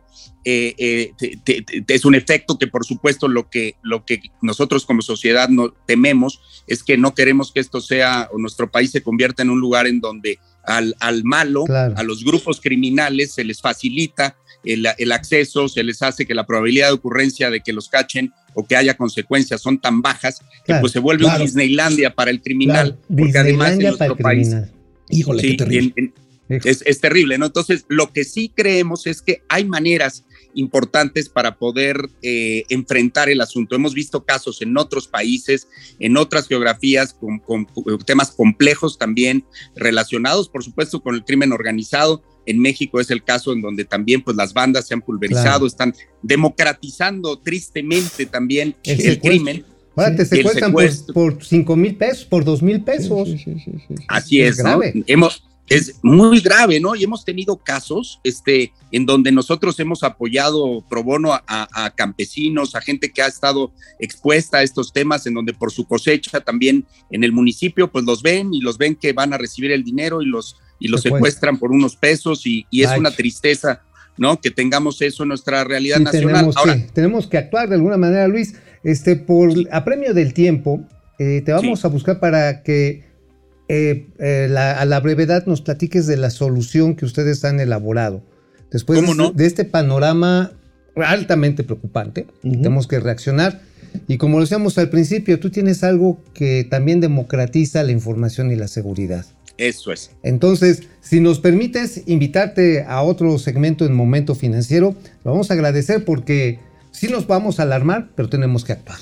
eh, eh, te, te, te, es un efecto que por supuesto lo que, lo que nosotros como sociedad no tememos es que no queremos que esto sea o nuestro país se convierta en un lugar en donde al, al malo, claro. a los grupos criminales se les facilita el, el, acceso, se les hace que la probabilidad de ocurrencia de que los cachen o que haya consecuencias son tan bajas claro, que pues se vuelve claro. un Disneylandia para el criminal, porque además en nuestro país... Híjole, sí, qué terrible. En, en, es, es, terrible, ¿no? Entonces, lo que sí creemos es que hay maneras importantes para poder eh, enfrentar el asunto. Hemos visto casos en otros países, en otras geografías, con, con, temas complejos también relacionados, por supuesto, con el crimen organizado, en México es el caso en donde también pues las bandas se han pulverizado, Claro. están democratizando tristemente también El crimen. Ahora te secuestran por, secuestro. por 5 mil pesos, por 2 mil pesos. Así Es es, ¿no? grave. Hemos, es muy grave, ¿no? Y hemos tenido casos este, en donde nosotros hemos apoyado pro bono a, a- a campesinos, a gente que ha estado expuesta a estos temas, en donde por su cosecha también en el municipio, pues los ven y los ven que van a recibir el dinero y los, y los Secuestran. por unos pesos y, y es Ay. una tristeza, ¿no? Que tengamos eso en nuestra realidad Sí, nacional. tenemos, Ahora, que, tenemos que actuar de alguna manera, Luis. Este, por apremio del tiempo, eh, te vamos a buscar para que eh, eh, la- a la brevedad nos platiques de la solución que ustedes han elaborado. Después ¿Cómo de, no? de este panorama altamente preocupante, Ujú. tenemos que reaccionar. Y como lo decíamos al principio, tú tienes algo que también democratiza la información y la seguridad. eso es. Entonces, si nos permites invitarte a otro segmento en Momento Financiero, lo vamos a agradecer porque sí nos vamos a alarmar, pero tenemos que actuar.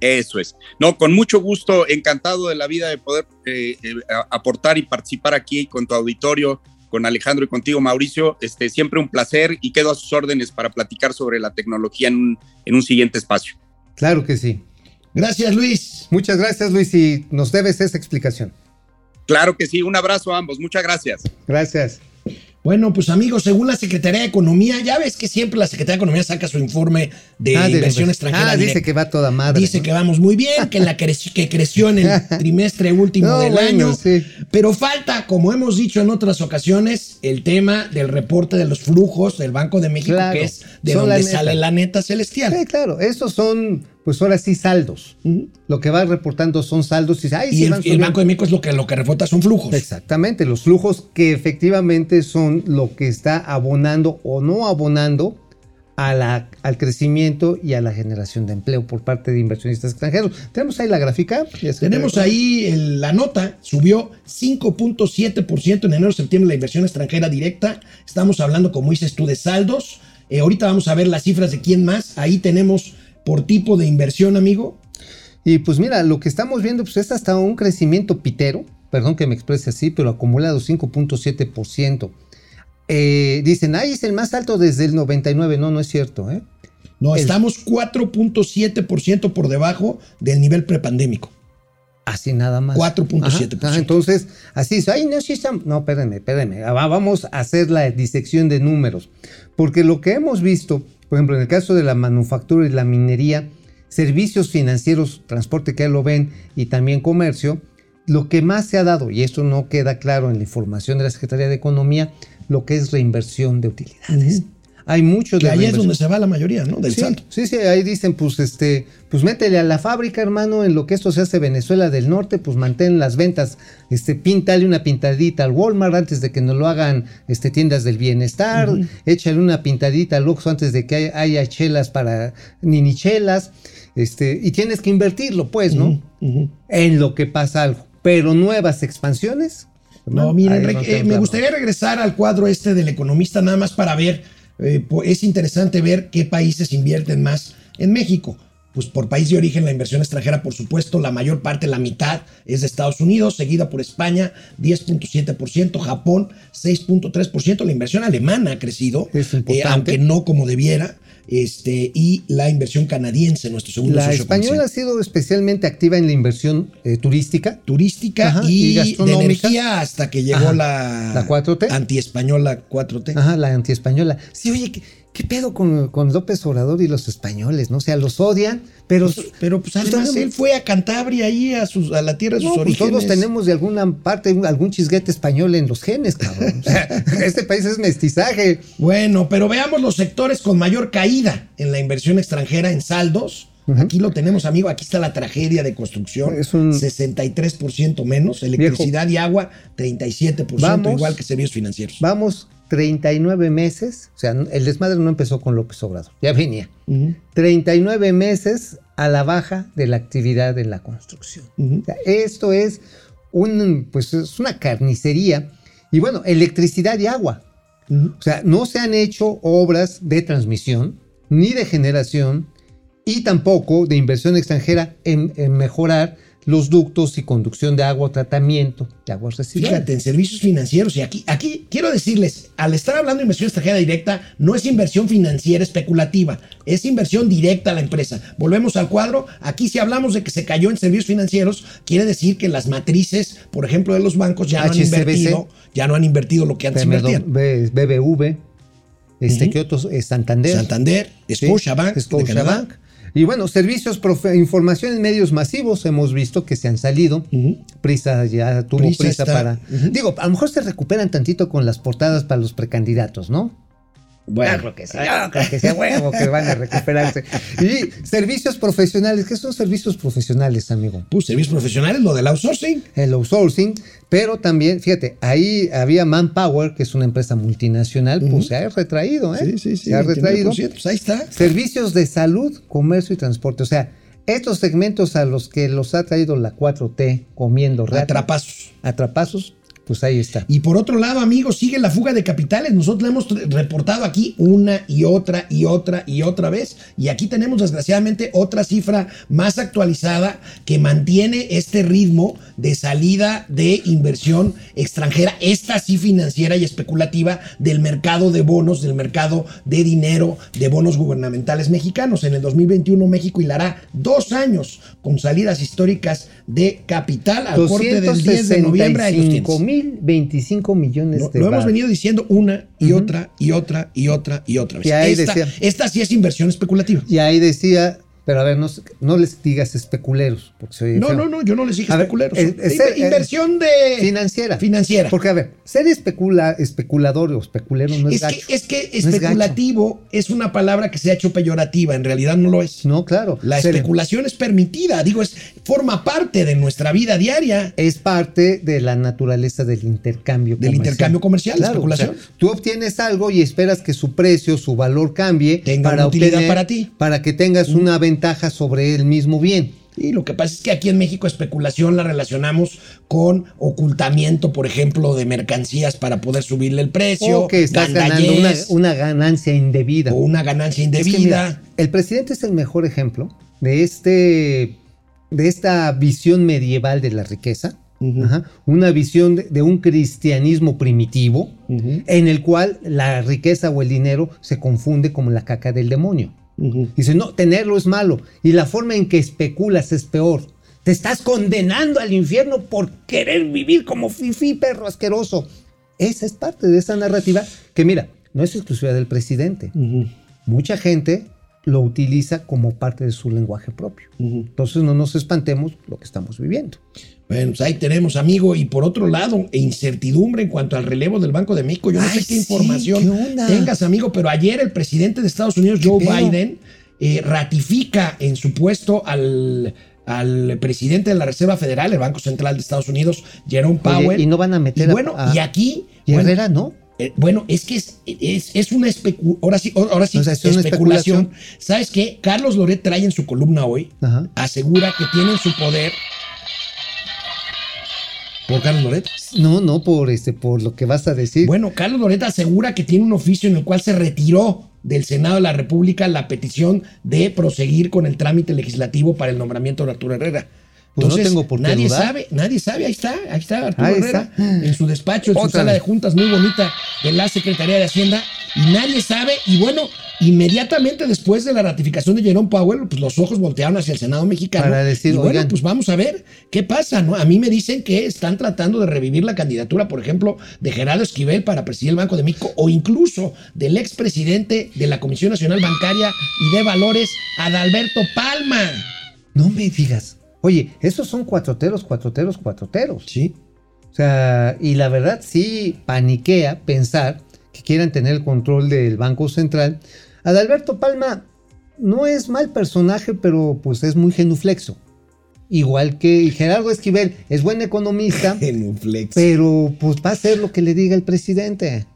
Eso es. No, con mucho gusto, encantado de la vida de poder eh, eh, aportar y participar aquí con tu auditorio, con Alejandro y contigo, Mauricio. Este, siempre un placer y quedo a sus órdenes para platicar sobre la tecnología en un, en un siguiente espacio. Claro que sí. Gracias, Luis. Muchas gracias, Luis, y nos debes esa explicación. Claro que sí, un abrazo a ambos, muchas gracias. Gracias. Bueno, pues amigos, según la Secretaría de Economía, ya ves que siempre la Secretaría de Economía saca su informe de Ah, inversión extranjera. Ah, dice que va toda madre. Dice ¿no? que vamos muy bien, que, la creci- que creció en el trimestre último No, del bueno, año. sí. Pero falta, como hemos dicho en otras ocasiones, el tema del reporte de los flujos del Banco de México, Claro, que es de la donde sale la neta celestial. Sí, claro, estos son, pues ahora sí, saldos. Lo que va reportando son saldos y ay, Y sí, el, y. Banco de México es lo que, lo que refota son flujos. Exactamente, los flujos que efectivamente son lo que está abonando o no abonando a la- al crecimiento y a la generación de empleo por parte de inversionistas extranjeros. Tenemos ahí la gráfica. Tenemos ahí el- la nota, subió 5.7% en enero-septiembre la inversión extranjera directa. Estamos hablando, como dices tú, de saldos. Eh, ahorita vamos a ver las cifras de quién más. Ahí tenemos por tipo de inversión, amigo. Y pues mira, lo que estamos viendo pues es hasta un crecimiento pitero, perdón que me exprese así, pero acumulado 5.7%. Eh, dicen, ay, es el más alto desde el 99. No, no es cierto, ¿eh? No, El- estamos 4.7% por debajo del nivel prepandémico. Así nada más. 4.7%. Ajá, ajá, entonces, así es. Ay, no, sí estamos. No, espérenme, espérenme. Ah, va- Vamos a hacer la disección de números. Porque lo que hemos visto, por ejemplo, en el caso de la manufactura y la minería, servicios financieros, transporte que ya lo ven, y también comercio, lo que más se ha dado, y esto no queda claro en la información de la Secretaría de Economía, lo que es reinversión de utilidades. Hay mucho de Que ahí es donde se va la mayoría, ¿no? Del Sí, saldo. sí, sí, ahí dicen, pues, este, pues métele a la fábrica, hermano, en lo que esto se hace Venezuela del Norte, pues mantén las ventas, este, píntale una pintadita al Walmart antes de que nos lo hagan, este, tiendas del bienestar, échale una pintadita al Oxxo antes de que haya, chelas para ninichelas, este, y tienes que invertirlo, pues, ¿no? Ujú. En lo que pasa algo, pero nuevas expansiones. No, miren, no eh, me gustaría regresar al cuadro este del economista nada más para ver, eh, es interesante ver qué países invierten más en México. Pues por país de origen la inversión extranjera, por supuesto, la mayor parte, la mitad es de Estados Unidos, seguida por España, 10.7%, Japón, 6.3%, la inversión alemana ha crecido, Es eh, aunque no como debiera, este, y la inversión canadiense, nuestro segundo La socio española ha sido especialmente activa en la inversión eh, turística. turística Ajá, y y, de energía hasta que llegó Ajá. la, ¿La 4T? antiespañola 4T. Ajá, la antiespañola. Sí, oye, ¿qué, qué pedo con, con López Obrador y los españoles? ¿no? O sea, los odian, pero... Pues, pero pues además tenemos- él fue a Cantabria ahí a, sus, a la tierra de sus no, pues orígenes. todos tenemos de alguna parte algún chisguete español en los genes, cabrón. Este país es mestizaje. Bueno, pero veamos los sectores con mayor caída en la inversión extranjera en saldos. Aquí lo tenemos, amigo. Aquí está la tragedia de construcción. Es un- 63% menos. Electricidad y agua, 37%, Vamos. igual que servicios financieros. Vamos 39 meses, o sea, el desmadre no empezó con López Obrador, ya venía. Ujú, 39 meses a la baja de la actividad en la construcción. ujú. O sea, esto es, un, pues es una carnicería. Y bueno, electricidad y agua. O sea, no se han hecho obras de transmisión, ni de generación, y tampoco de inversión extranjera en, en mejorar los ductos y conducción de agua, tratamiento de aguas residuales. Fíjate, en servicios financieros, y aquí, aquí quiero decirles, al estar hablando de inversión extranjera directa, no es inversión financiera especulativa, es inversión directa a la empresa. Volvemos al cuadro, aquí si hablamos de que se cayó en servicios financieros, quiere decir que las matrices, por ejemplo, de los bancos ya no han invertido, ya no han invertido lo que antes invertían. BBV, este, Ujú. ¿qué otros? Eh, Santander. Santander, Sí, Scotiabank, Canadá. Scotiabank. Y bueno, servicios, profe- información en medios masivos, hemos visto que se han salido. Prisa ya tuvo Prisa para. Digo, a lo mejor se recuperan tantito con las portadas para los precandidatos, ¿no? Bueno, creo que sí, creo que sea huevo que van a recuperarse. Y servicios profesionales, ¿qué son servicios profesionales, amigo? pues servicios profesionales, lo del outsourcing. El outsourcing, pero también, fíjate, ahí había Manpower, que es una empresa multinacional, pues se ha retraído, ¿eh? Se ha retraído. 29%, Pues ahí está. Servicios de salud, comercio y transporte. O sea, estos segmentos a los que los ha traído la 4T comiendo rata, Atrapazos. atrapazos, pues ahí está. Y por otro lado, amigos, sigue la fuga de capitales. Nosotros la hemos re- reportado aquí una y otra y otra y otra vez. Y aquí tenemos, desgraciadamente, otra cifra más actualizada que mantiene este ritmo de salida de inversión extranjera, esta sí financiera y especulativa del mercado de bonos, del mercado de dinero, de bonos gubernamentales mexicanos. En el 2021, México hilará dos años con salidas históricas de capital al corte del 10 de noviembre. Ahí los tienes. 265 mil 25 millones Lo, de lo hemos venido diciendo una y otra y otra y otra y otra vez. Y ahí esta, decía- esta sí es inversión especulativa. Y ahí decía, pero a ver, no, no les digas especuleros, porque soy No, no, no, yo no les dije A ver, especuleros. es- es- Inver- es- inversión de financiera. financiera. Porque a ver, ser especula, especulador o especulero no es, gacho. que, es que No es gacho. especulativo es, una palabra que se ha hecho peyorativa, en realidad no lo es. No, claro. La Ser- especulación es permitida, digo, es forma parte de nuestra vida diaria. es parte de la naturaleza del intercambio Del intercambio comercial, la especulación. o sea, tú obtienes algo y esperas que su precio, su valor cambie Tenga una utilidad para ti. Para que tengas una ventaja sobre el mismo bien. Y lo que pasa es que aquí en México especulación la relacionamos con ocultamiento, por ejemplo, de mercancías para poder subirle el precio. O que estás ganando una, ganancia indebida. o una ganancia Es que indebida. mira, el presidente es el mejor ejemplo de este de esta visión medieval de la riqueza. Ajá, una visión de, de un cristianismo primitivo en el cual la riqueza o el dinero se confunde como la caca del demonio. Ujú. Dice, no, tenerlo es malo y la forma en que especulas es peor. Te estás condenando al infierno por querer vivir como fifi perro asqueroso. Esa es parte de esa narrativa que mira, no es exclusiva del presidente. Mucha gente lo utiliza como parte de su lenguaje propio. Entonces no nos espantemos lo que estamos viviendo. Bueno, pues ahí tenemos, amigo. Y por otro lado, e incertidumbre en cuanto al relevo del Banco de México. Yo no Ay, sé qué sí, información tengas, amigo, pero ayer el presidente de Estados Unidos, Joe pedo? Biden, eh, ratifica en su puesto al, al presidente de la Reserva Federal, el Banco Central de Estados Unidos, Jerome Oye, Powell. y no van a meter Y bueno, a- y aquí. Y bueno, Herrera, ¿no? eh, bueno, es que es, es, es una especu ahora sí, ahora sí, O sea, es una especulación. especulación. ¿Sabes qué? Carlos Loret trae en su columna hoy, Ajá. asegura que tiene en su poder. ¿Por Carlos Loret? No, no, por este, por lo que vas a decir. Bueno, Carlos Loret asegura que tiene un oficio en el cual se retiró del Senado de la República la petición de proseguir con el trámite legislativo para el nombramiento de Arturo Herrera. Pues no tengo por qué nadie dudar. sabe, nadie sabe, ahí está, ahí está Arturo Ahí Herrera, está. en su despacho, en su sala de juntas muy bonita de la Secretaría de Hacienda, y nadie sabe, y bueno, inmediatamente después de la ratificación de Jerome Powell, pues los ojos voltearon hacia el Senado mexicano. Para decir, y bueno, oigan. pues vamos a ver qué pasa, ¿no? A mí me dicen que están tratando de revivir la candidatura, por ejemplo, de Gerardo Esquivel para presidir el Banco de México, o incluso del expresidente de la Comisión Nacional Bancaria y de Valores, Adalberto Palma. No me digas. Oye, esos son cuatroteros, cuatroteros, cuatroteros. Sí. O sea, y la verdad sí paniquea pensar que quieran tener el control del Banco Central. Adalberto Palma no es mal personaje, pero pues es muy genuflexo. Igual que Gerardo Esquivel es buen economista, Genuflex. pero pues va a hacer lo que le diga el presidente.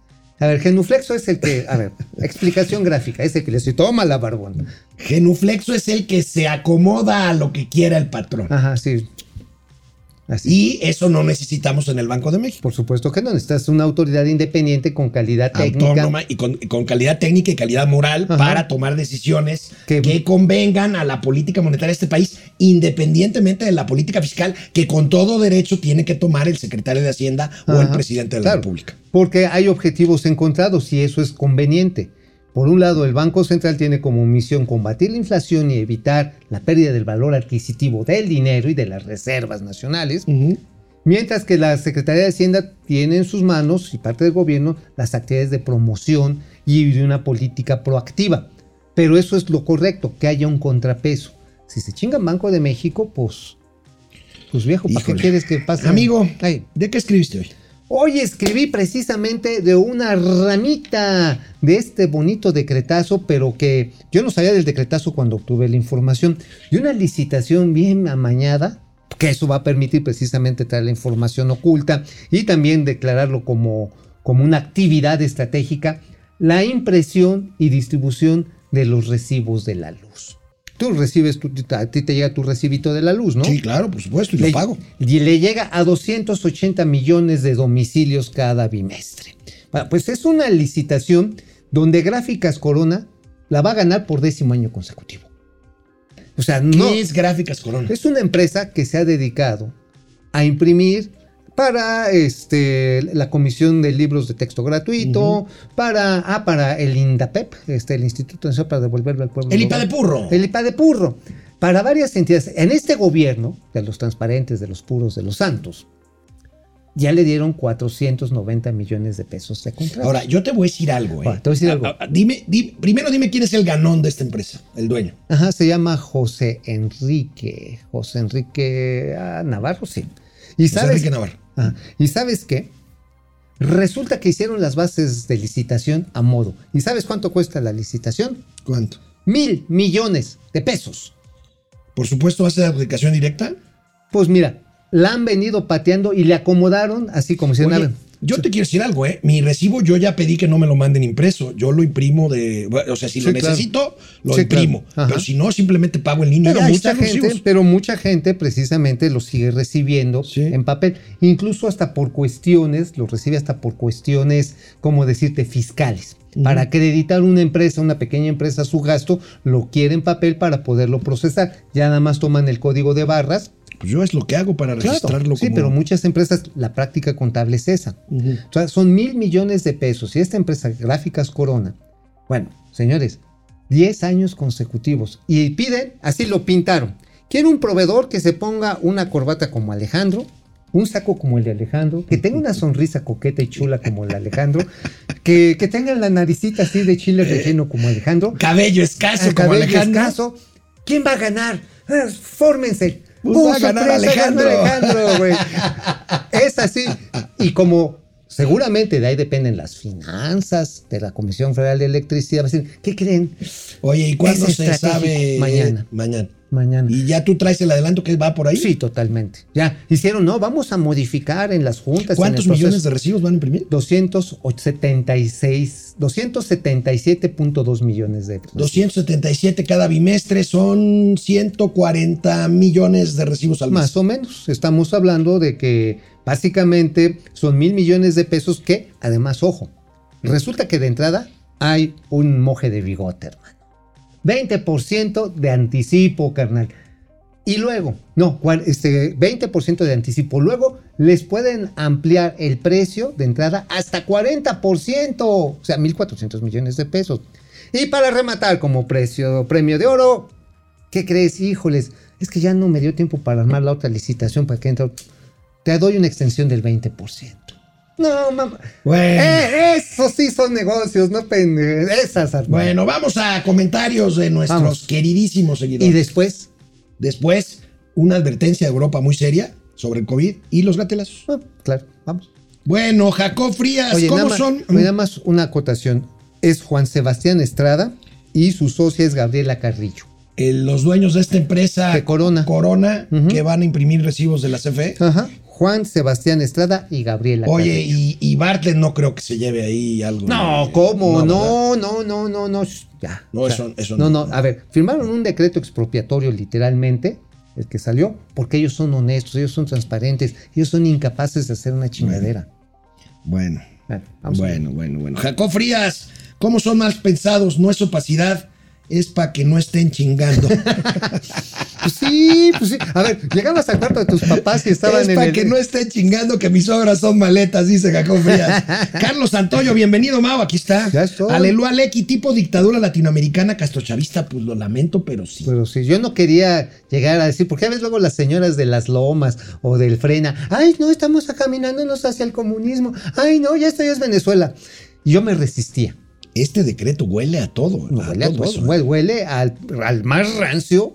A ver, genuflexo es el que, a ver, explicación gráfica, es el que le dice, toma la barbón. Genuflexo es el que se acomoda a lo que quiera el patrón. Ajá, sí. Así. Y eso no necesitamos en el Banco de México. Por supuesto que no, necesitas una autoridad independiente con calidad técnica. Autónoma y con, calidad técnica y calidad moral Ajá. para tomar decisiones Que- que, convengan a la política monetaria de este país, independientemente de la política fiscal que con todo derecho tiene que tomar el secretario de Hacienda o el presidente de la claro, República. Porque hay objetivos encontrados y eso es conveniente. Por un lado, el Banco Central tiene como misión combatir la inflación y evitar la pérdida del valor adquisitivo del dinero y de las reservas nacionales, mientras que la Secretaría de Hacienda tiene en sus manos y parte del gobierno las actividades de promoción y de una política proactiva. Pero eso es lo correcto, que haya un contrapeso. Si se chingan Banco de México, pues, pues viejo, ¿para qué quieres que pase? Amigo, Ay. ¿de qué escribiste hoy? Hoy escribí precisamente de una ramita de este bonito decretazo, pero que yo no sabía del decretazo cuando obtuve la información, de una licitación bien amañada, que eso va a permitir precisamente traer la información oculta y también declararlo como, como una actividad estratégica, la impresión y distribución de los recibos de la luz. Tú recibes, tu- a ti te llega tu recibito de la luz, ¿no? Sí, claro, por supuesto, y lo le, pago. y le llega a 280 millones de domicilios cada bimestre. Bueno, pues es una licitación donde Gráficas Corona la va a ganar por décimo año consecutivo. O sea, ¿Qué no es Gráficas Corona? es una empresa que se ha dedicado a imprimir para este, la Comisión de Libros de Texto Gratuito, para, ah, para el INDAPEP, este, el Instituto Nacional para Devolverle al Pueblo. El IPA de Purro. el IPA de Purro. Para varias entidades. En este gobierno, de los transparentes, de los puros, de los santos, ya le dieron 490 millones de pesos de contrato. Ahora, yo te voy a decir algo, ¿eh? Ahora, te voy a decir algo. Ah, ah, dime, di- primero dime quién es el ganón de esta empresa, el dueño. Ajá, se llama José Enrique. José Enrique ah, Navarro, sí. Y José sabes, Enrique Navarro. Ajá. ¿Y sabes qué? Resulta que hicieron las bases de licitación a modo. ¿Y sabes cuánto cuesta la licitación? ¿Cuánto? Mil millones de pesos. Por supuesto, va a ser aplicación directa. Pues mira, la han venido pateando y le acomodaron así como si Oye, nada. Yo te quiero decir algo, ¿eh? Mi recibo yo ya pedí que no me lo manden impreso. Yo lo imprimo de. O sea, si Sí, lo claro. necesito, lo Sí, imprimo. claro. Pero si no, simplemente pago en línea. Pero ya, mucha gente, pero mucha gente precisamente lo sigue recibiendo Sí. en papel, incluso hasta por cuestiones, lo recibe hasta por cuestiones, como decirte, fiscales. Para acreditar una empresa, una pequeña empresa, su gasto, lo quiere en papel para poderlo procesar. Ya nada más toman el código de barras. Pues yo es lo que hago para Claro, registrarlo sí, como- pero muchas empresas, la práctica contable es esa. O sea, son mil millones de pesos. Y esta empresa, Gráficas Corona, bueno, señores, 10 años consecutivos. Y piden, así lo pintaron. Quiero un proveedor que se ponga una corbata como Alejandro, un saco como el de Alejandro, que tenga una sonrisa coqueta y chula como el de Alejandro, que, que tenga la naricita así de chile relleno como Alejandro, Cabello escaso el como cabello Alejandro. escaso. ¿Quién va a ganar? Ah, Fórmense. ¡Oh, va a ganar Alejandro! Alejandro, güey. es así. Y como seguramente de ahí dependen las finanzas de la Comisión Federal de Electricidad, ¿qué creen? Oye, ¿y cuándo se sabe? Mañana. Mañana. Mañana. ¿Y ya tú traes el adelanto que va por ahí? Sí, totalmente. Ya hicieron, no, vamos a modificar en las juntas. ¿Cuántos millones de recibos van a imprimir? 276, 277.2 millones de pesos. 277 cada bimestre son 140 millones de recibos al mes. Más o menos. Estamos hablando de que básicamente son mil millones de pesos que, además, ojo, resulta que de entrada hay un moje de bigote, hermano. 20% de anticipo, carnal. Y luego, no, este, 20% de anticipo. Luego les pueden ampliar el precio de entrada hasta 40%, o sea, 1.400 millones de pesos. Y para rematar como precio, premio de oro, ¿qué crees? Híjoles, es que ya no me dio tiempo para armar la otra licitación para que entre. Te doy una extensión del 20%. No, mamá. Bueno. Eh, eso sí son negocios, no. Esas. Bueno, vamos a comentarios de nuestros Vamos. queridísimos seguidores. Y después, Después, una advertencia de Europa muy seria sobre el COVID y los gatelazos. ah, claro, vamos. Bueno, Jacob Frías, Oye, ¿cómo nada más, son? nada más una acotación. Es Juan Sebastián Estrada y su socia es Gabriela Carrillo. Eh, los dueños de esta empresa De Corona. Corona que van a imprimir recibos de la CFE. Ajá. Juan Sebastián Estrada y Gabriela Oye, y, y Bartlett no creo que se lleve ahí algo. No, ¿cómo? No, no, no, no, no. Ya. No, eso- eso no. no. No, a ver, firmaron un decreto expropiatorio literalmente el que salió, porque ellos son honestos, ellos son transparentes, ellos son incapaces de hacer una chingadera. Bueno, Bueno, vamos bueno, bueno, bueno. Jacob Frías, ¿cómo son mal pensados? No es opacidad, es para que no estén chingando. Pues sí, pues sí. A ver, llegabas al cuarto de tus papás y estaban es en para el... que no estén chingando que mis obras son maletas, dice Jacob Frías. Carlos Santoyo, bienvenido, Mau, aquí está. Ya estoy. Aleluya, Lequi, tipo dictadura latinoamericana castrochavista, pues lo lamento, pero sí. Pero sí, yo no quería llegar a decir, porque a veces luego las señoras de las lomas o del frena, ay, no, estamos caminándonos hacia el comunismo, ay, no, ya esto ya es Venezuela. Y yo me resistía. Este decreto huele a todo. Huele, a todo todo, eso. huele- al, al más rancio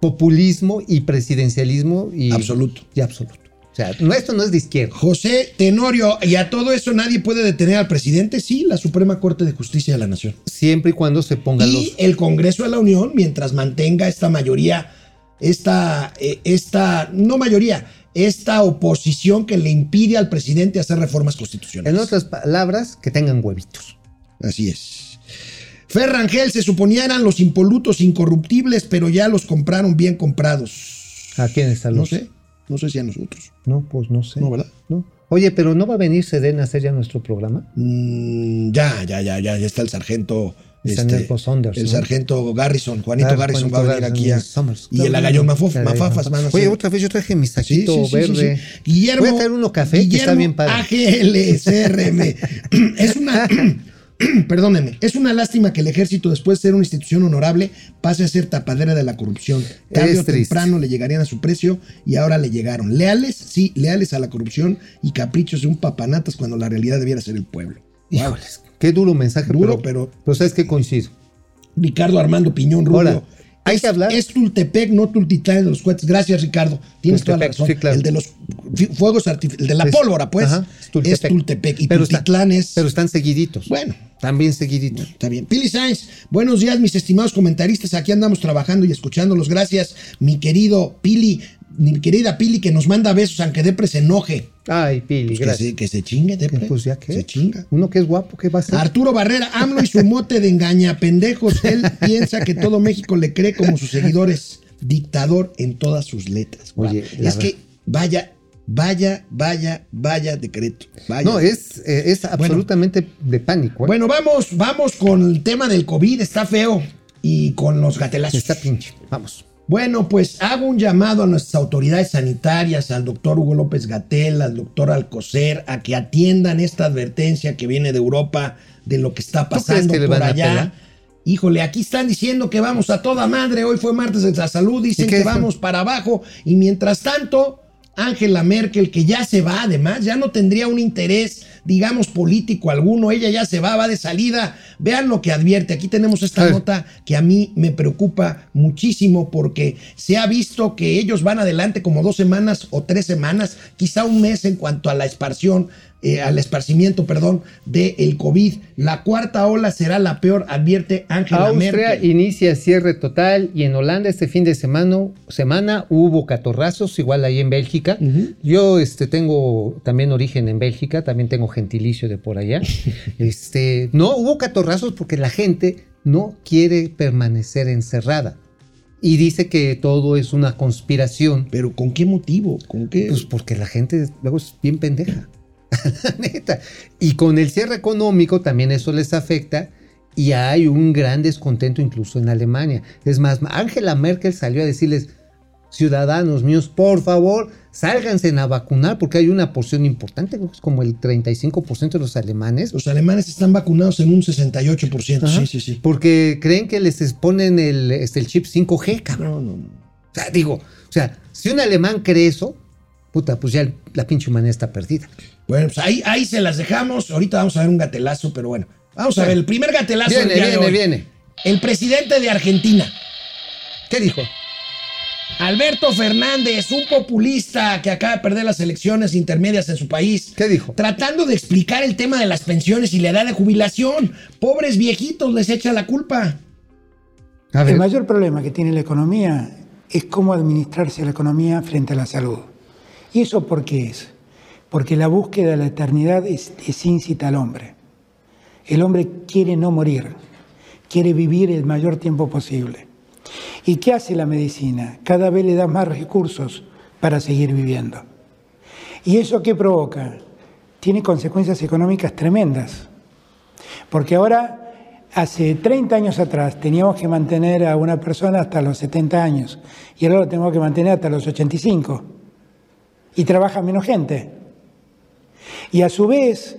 populismo y presidencialismo y Absoluto. Y absoluto. O sea, no, esto no es de izquierda. José Tenorio, y a todo eso nadie puede detener al presidente, sí, la Suprema Corte de Justicia de la Nación. Siempre y cuando se pongan Y los. el Congreso de la Unión, mientras mantenga esta mayoría, esta, eh, esta, no mayoría, esta oposición que le impide al presidente hacer reformas constitucionales. En otras palabras, que tengan huevitos. Así es. Ferrangel se suponía eran los impolutos incorruptibles, pero ya los compraron bien comprados. ¿A quiénes a No los- sé, no sé si a nosotros. No, pues no sé. No, ¿verdad? No. Oye, pero ¿no va a venir Sedena a hacer ya nuestro programa? Mm, ya, ya, ya, ya, ya está el sargento. Este, Saunders, el ¿no? sargento Garrison, Juanito Ah, Garrison Juanito va a venir Garrison aquí a, y Summers. y el agallón Mafafas a Oye, otra vez yo traje mi saquito sí, sí, verde. sí, sí. Guillermo, Voy a traer uno café que está Guillermo bien padre. Es una. Perdónenme, es una lástima que el ejército, después de ser una institución honorable, pase a ser tapadera de la corrupción. Tarde o temprano le llegarían a su precio y ahora le llegaron. Leales, sí, leales a la corrupción y caprichos de un papanatas cuando la realidad debiera ser el pueblo. Wow. Híjoles, qué duro mensaje. Duro, pero- Pero sabes que coincido. Ricardo Armando Piñón Rubio. Hay es, que hablar- Es Tultepec, no Tultitlán de los cohetes. Gracias, Ricardo. Tienes toda la razón. sí, claro. El de los fuegos artificiales, el de la Es- pólvora, pues, ajá, es Tultepec. Y Pero está- Tultitlán es. Pero están seguiditos. Bueno. También seguiditos. Está bien. Pili Sainz, buenos días, mis estimados comentaristas. Aquí andamos trabajando y escuchándolos. Gracias, mi querido Pili, mi querida Pili, que nos manda besos, aunque Depre se enoje. Ay, Pili, Pues que, gracias. se, que se chingue, Depre. Pues ya que. Se chinga. Uno que es guapo, ¿qué va a hacer? Arturo Barrera, AMLO y su mote de engaña pendejos. Él piensa que todo México le cree como sus seguidores. Dictador en todas sus letras. Oye, es que vaya, vaya, vaya, vaya decreto. Vaya. No, es, eh, es absolutamente de pánico. ¿eh? Bueno, vamos, vamos con el tema del COVID. Está feo. Y con los gatelazos. Está pinche. Vamos. Bueno, pues hago un llamado a nuestras autoridades sanitarias, al doctor Hugo López Gatel, al doctor Alcocer, a que atiendan esta advertencia que viene de Europa de lo que está pasando que por allá. Híjole, aquí están diciendo que vamos a toda madre. Hoy fue martes de la salud, dicen ¿Y qué que vamos para abajo. Y mientras tanto, Angela Merkel, que ya se va además, ya no tendría un interés, digamos, político alguno. Ella ya se va, va de salida. Vean lo que advierte. Aquí tenemos esta nota que a mí me preocupa muchísimo porque se ha visto que ellos van adelante como dos semanas o tres semanas, quizá un mes en cuanto a la esparción, eh, al esparcimiento, perdón, del COVID. La cuarta ola será la peor, advierte Angela Austria Merkel. inicia cierre total y en Holanda este fin de semana, semana hubo catorrazos, igual ahí en Bélgica. Yo este, tengo también origen en Bélgica, también tengo gentilicio de por allá. este, no, hubo catorrazos porque la gente no quiere permanecer encerrada. Y dice que todo es una conspiración. Pero ¿con qué motivo? ¿Con qué? Pues porque la gente luego es bien pendeja. La neta. Y con el cierre económico también eso les afecta y hay un gran descontento incluso en Alemania. Es más, Angela Merkel salió a decirles, ciudadanos míos, por favor, sálganse a vacunar porque hay una porción importante, es como el 35% de los alemanes. Los alemanes están vacunados en un 68%. Ajá, Sí, sí, sí. Porque creen que les ponen el, este, el chip 5G, cabrón. No, no, no. O sea, digo, o sea, si un alemán cree eso, puta, pues ya el- la pinche humanidad está perdida. Bueno, pues ahí, ahí se las dejamos. Ahorita vamos a ver un gatelazo, pero bueno. Vamos a ver, el primer gatelazo Viene, del día de viene, hoy. viene. El presidente de Argentina, ¿Qué dijo? Alberto Fernández, un populista que acaba de perder las elecciones intermedias en su país. ¿Qué dijo? Tratando de explicar el tema de las pensiones y la edad de jubilación. Pobres viejitos les echa la culpa. A El ver, mayor problema que tiene la economía es cómo administrarse la economía frente a la salud. ¿Y eso por qué es? Porque la búsqueda de la eternidad es, incita al hombre. El hombre quiere no morir, quiere vivir el mayor tiempo posible. ¿Y qué hace la medicina? Cada vez le da más recursos para seguir viviendo. ¿Y eso qué provoca? Tiene consecuencias económicas tremendas. Porque ahora, hace 30 años atrás, teníamos que mantener a una persona hasta los 70 años y ahora lo tenemos que mantener hasta los 85. Y trabaja menos gente. Y a su vez,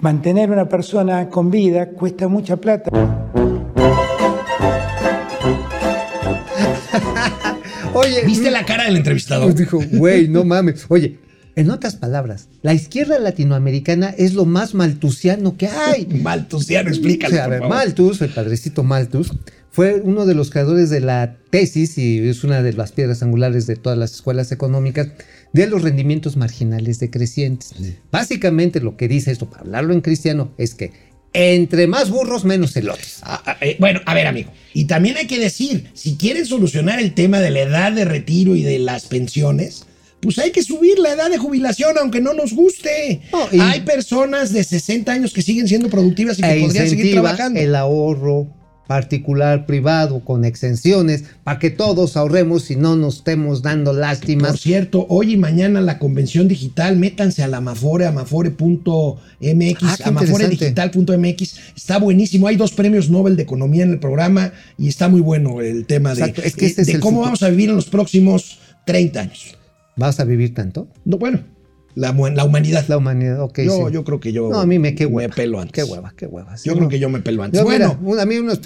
mantener una persona con vida cuesta mucha plata. Oye, ¿Viste la cara del entrevistador? Pues dijo, güey, no mames. Oye, en otras palabras, la izquierda latinoamericana es lo más maltusiano que hay. Maltusiano, O explícalo. sea, a por ver, favor. Malthus, el padrecito Malthus, fue uno de los creadores de la tesis y es una de las piedras angulares de todas las escuelas económicas de los rendimientos marginales decrecientes. Básicamente lo que dice esto, para hablarlo en cristiano, es que entre más burros, menos elotes. Ah, ah, eh, bueno, a ver, amigo. Y también hay que decir, si quieren solucionar el tema de la edad de retiro y de las pensiones, pues hay que subir la edad de jubilación, aunque no nos guste. No, hay personas de 60 años que siguen siendo productivas y que E podrían seguir trabajando. el ahorro particular, privado, con exenciones, para que todos ahorremos y no nos estemos dando Por lástimas. cierto, hoy y mañana la convención digital, métanse a la Amafore, amafore.mx, Ah, amaforedigital.mx. Está buenísimo. Hay dos premios Nobel de Economía en el programa y está muy bueno el tema de, Exacto, es que ese eh, es de el cómo futuro. vamos a vivir en los próximos 30 años. ¿Vas a vivir tanto? No, bueno, la, la humanidad. La humanidad, ok. yo, sí. yo creo que yo No, a mí me qué hueva. me pelo antes. Qué hueva, qué hueva. sí, Yo no. creo que yo me pelo antes. Yo, bueno, mira, a mí unos.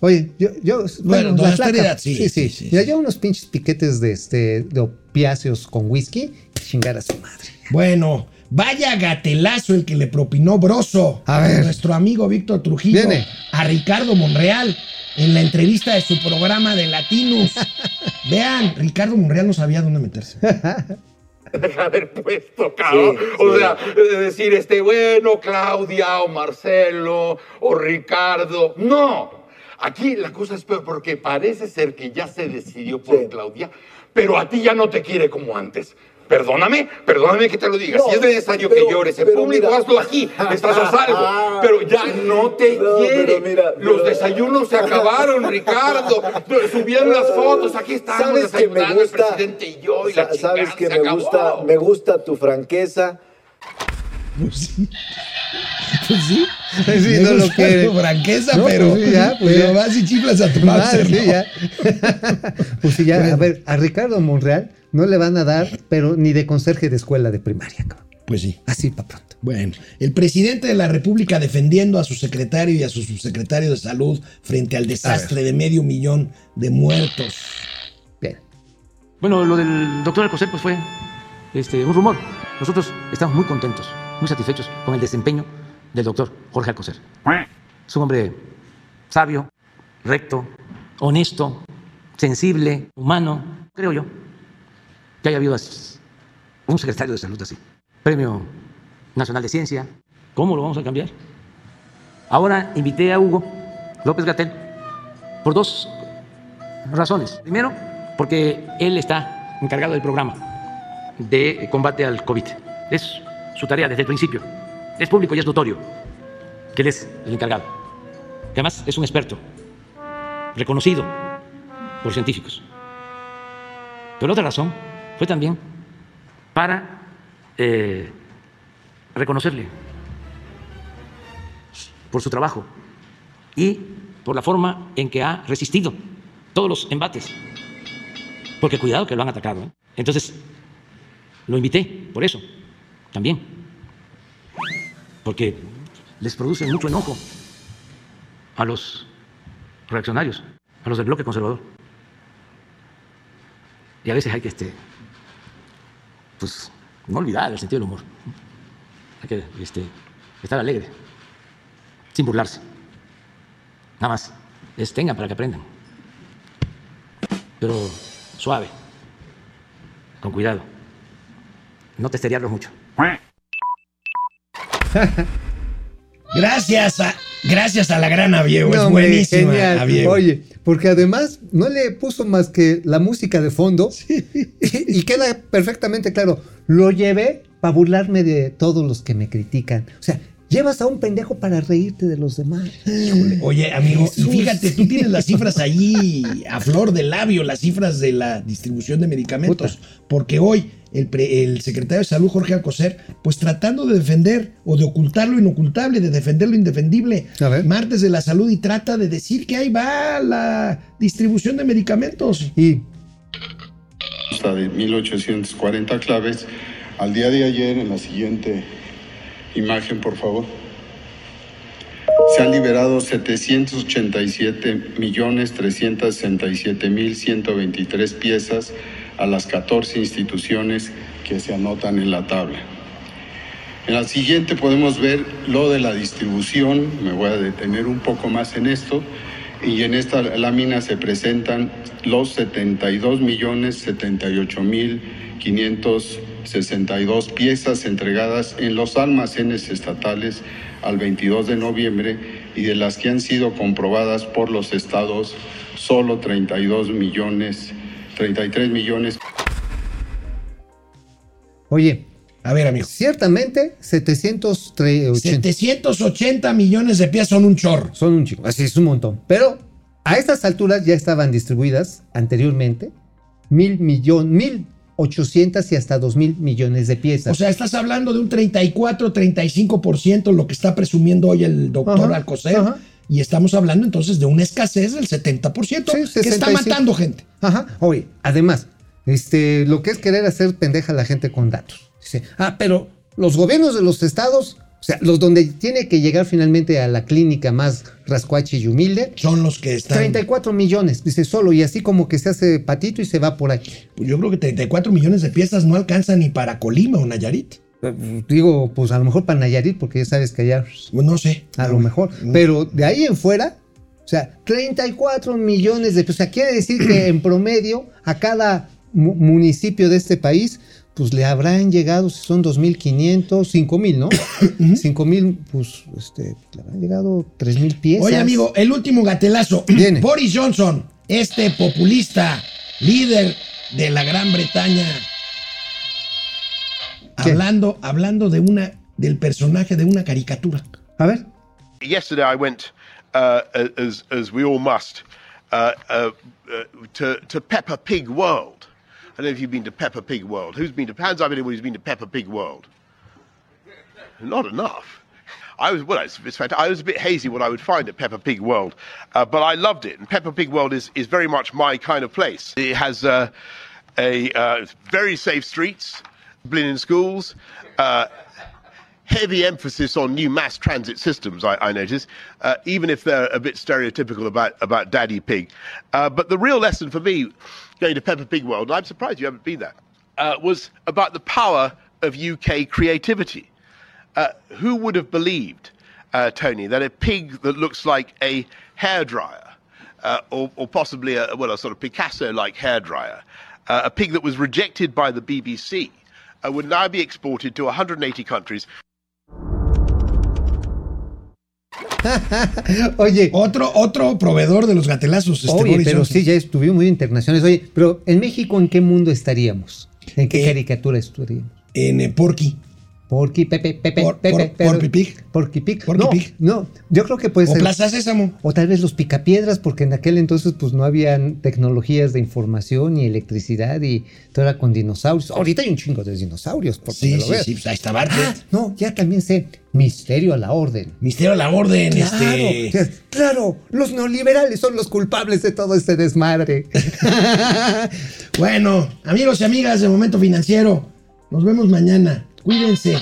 Oye, yo. yo Bueno, la doña flaca- austeridad, sí, Sí, sí. sí, Mira, yo unos pinches piquetes de, este, de opiáceos con whisky, chingar a su madre. bueno, vaya gatelazo el que le propinó Broso A ver. nuestro amigo Víctor Trujillo Viene. a Ricardo Monreal en la entrevista de su programa de Latinos. Vean, Ricardo Monreal no sabía dónde meterse. de haber puesto, cabrón. o sea, de decir, este, bueno, Claudia o Marcelo o Ricardo. No. Aquí la cosa es peor porque parece ser que ya se decidió por Claudia, pero a ti ya no te quiere como antes. Perdóname, perdóname que te lo diga. No, si es necesario pero- que llores en público, mira. hazlo aquí. Estás a salvo. Ah, Pero ya no te no, quiere. pero mira, Los desayunos se acabaron, Ricardo. Subieron las fotos. Aquí estamos ¿Sabes que me desayunando el gusta? presidente y yo. Y Sa- la Sabes que me acabó. gusta, me gusta tu franqueza. Pues sí. Sí. No lo quiere. tu franqueza, No, pero, pues sí, ya, pues pero ya. vas y chiflas a tu Ah, Mauser, sí, ¿no? ya. pues sí, ya. A ver, a Ricardo Monreal no le van a dar, pero ni de conserje de escuela de primaria, cabrón. Pues sí. Así para pronto. Bueno, el presidente de la República defendiendo a su secretario y a su subsecretario de salud frente al desastre de medio millón de muertos. Bien. Bueno, lo del doctor Alcocer pues fue este, un rumor. Nosotros estamos muy contentos, muy satisfechos con el desempeño del doctor Jorge Alcocer. Es un hombre sabio, recto, honesto, sensible, humano, creo yo, que haya habido un secretario de salud así. Premio Nacional de Ciencia. ¿Cómo lo vamos a cambiar? Ahora invité a Hugo López Gatel por dos razones. Primero, porque él está encargado del programa de combate al COVID. Es su tarea desde el principio. Es público y es notorio que él es el encargado. Que además es un experto, reconocido por científicos. Pero la otra razón fue también para eh, reconocerle por su trabajo y por la forma en que ha resistido todos los embates. Porque cuidado que lo han atacado. ¿eh? Entonces, lo invité por eso, también. Porque les produce mucho enojo a los reaccionarios, a los del bloque conservador. Y a veces hay que, este, pues, no olvidar el sentido del humor. Hay que este, estar alegre, sin burlarse. Nada más. Es tengan para que aprendan. Pero suave. Con cuidado. No testerearlos mucho. Gracias a, gracias a la gran Aviego, No, es buenísima. Aviego. Oye, porque además no le puso más que la música de fondo y, y queda perfectamente claro. Lo llevé para burlarme de todos los que me critican. O sea, Llevas a un pendejo para reírte de los demás. Oye, amigo, y fíjate, tú tienes las cifras allí a flor de labio, las cifras de la distribución de medicamentos, porque hoy el, pre- el secretario de Salud, Jorge Alcocer, pues tratando de defender o de ocultar lo inocultable, de defender lo indefendible, A ver. martes de la salud y trata de decir que ahí va la distribución de medicamentos. Y consta de 1840 claves. Al día de ayer, en la siguiente imagen, por favor, se han liberado 787 millones 367 mil 123 piezas a las 14 instituciones que se anotan en la tabla. En la siguiente podemos ver lo de la distribución, me voy a detener un poco más en esto, y en esta lámina se presentan los 72 millones 78 mil 562 piezas entregadas en los almacenes estatales al 22 de noviembre y de las que han sido comprobadas por los estados solo 32 millones 33 millones Oye, A ver, amigo. ciertamente 780 780 millones de piezas son un chorro. son un chico, así es un montón. Pero a estas alturas ya estaban distribuidas anteriormente mil millones, mil ochocientas y hasta dos mil millones de piezas. O sea, estás hablando de un 34, 35% lo que está presumiendo hoy el doctor Ajá, Alcocer. ajá. Y estamos hablando entonces de una escasez del 70%, Sí, que está 65. matando gente. Ajá. Oye, además, este, lo que es querer hacer pendeja a la gente con datos. Dice, ah, pero los gobiernos de los estados, o sea, los donde tiene que llegar finalmente a la clínica más rascuache y humilde, Son los que están. 34 millones, dice solo, y así como que se hace patito y se va por aquí. Pues yo creo que 34 millones de piezas no alcanzan ni para Colima o Nayarit. Eh, Digo, pues a lo mejor para Nayarit, porque ya sabes que allá Pues no sé. a lo mejor. Pero de ahí en fuera, o sea, 34 millones de pesos. O sea, quiere decir que en promedio a cada mu- municipio de este país, pues le habrán llegado, si son 2.500, 5.000, ¿no? 5.000, pues, este, le habrán llegado 3.000 piezas. Oye, amigo, el último gatelazo. Viene. Boris Johnson, este populista, líder de la Gran Bretaña, ¿Qué? hablando, hablando de una, del personaje de una caricatura. A ver. yesterday I went, uh, as as we all must, uh, uh, uh, to to Peppa Pig World. I don't know if you've been to Peppa Pig World. Who's been to? Hands up anyone who's been to Peppa Pig World. Not enough. I was well. It's, fantastic. I was a bit hazy what I would find at Peppa Pig World, uh, but I loved it. And Peppa Pig World is is very much my kind of place. It has uh, a uh, very safe streets, brilliant schools. Uh, heavy emphasis on new mass transit systems, I, I notice, uh, even if they're a bit stereotypical about, about Daddy Pig. Uh, but the real lesson for me going to Peppa Pig World, I'm surprised you haven't been there, uh, was about the power of UK creativity. Uh, who would have believed, uh, Tony, that a pig that looks like a hairdryer, uh, or, or possibly a, well, a sort of Picasso-like hairdryer, uh, a pig that was rejected by the BBC, uh, would now be exported to 180 countries Oye, Otro, otro proveedor de los gatelazos. Este oye, pero Johnson. sí, ya estuvimos muy internacionales. Oye, pero en México, ¿en qué mundo estaríamos? ¿En qué Eh, caricatura estaríamos? En eh, Porky. Porky, Pepe, Pepe, Por- Pepe, por- Porky Pig. Porky Pig. Porky no, Pig. no, yo creo que puede O ser. Plaza Sésamo. O tal vez los picapiedras, porque en aquel entonces pues no habían tecnologías de información ni electricidad y todo era con dinosaurios. Ahorita hay un chingo de dinosaurios, por Sí, lo sí, veas. sí. pues ahí está Bartlett. Ah, no, ya también sé. Misterio a la orden. Misterio a la orden. Claro, este. claro, claro, los neoliberales son los culpables de todo este desmadre. Bueno, amigos y amigas de Momento Financiero, nos vemos mañana. Cuídense.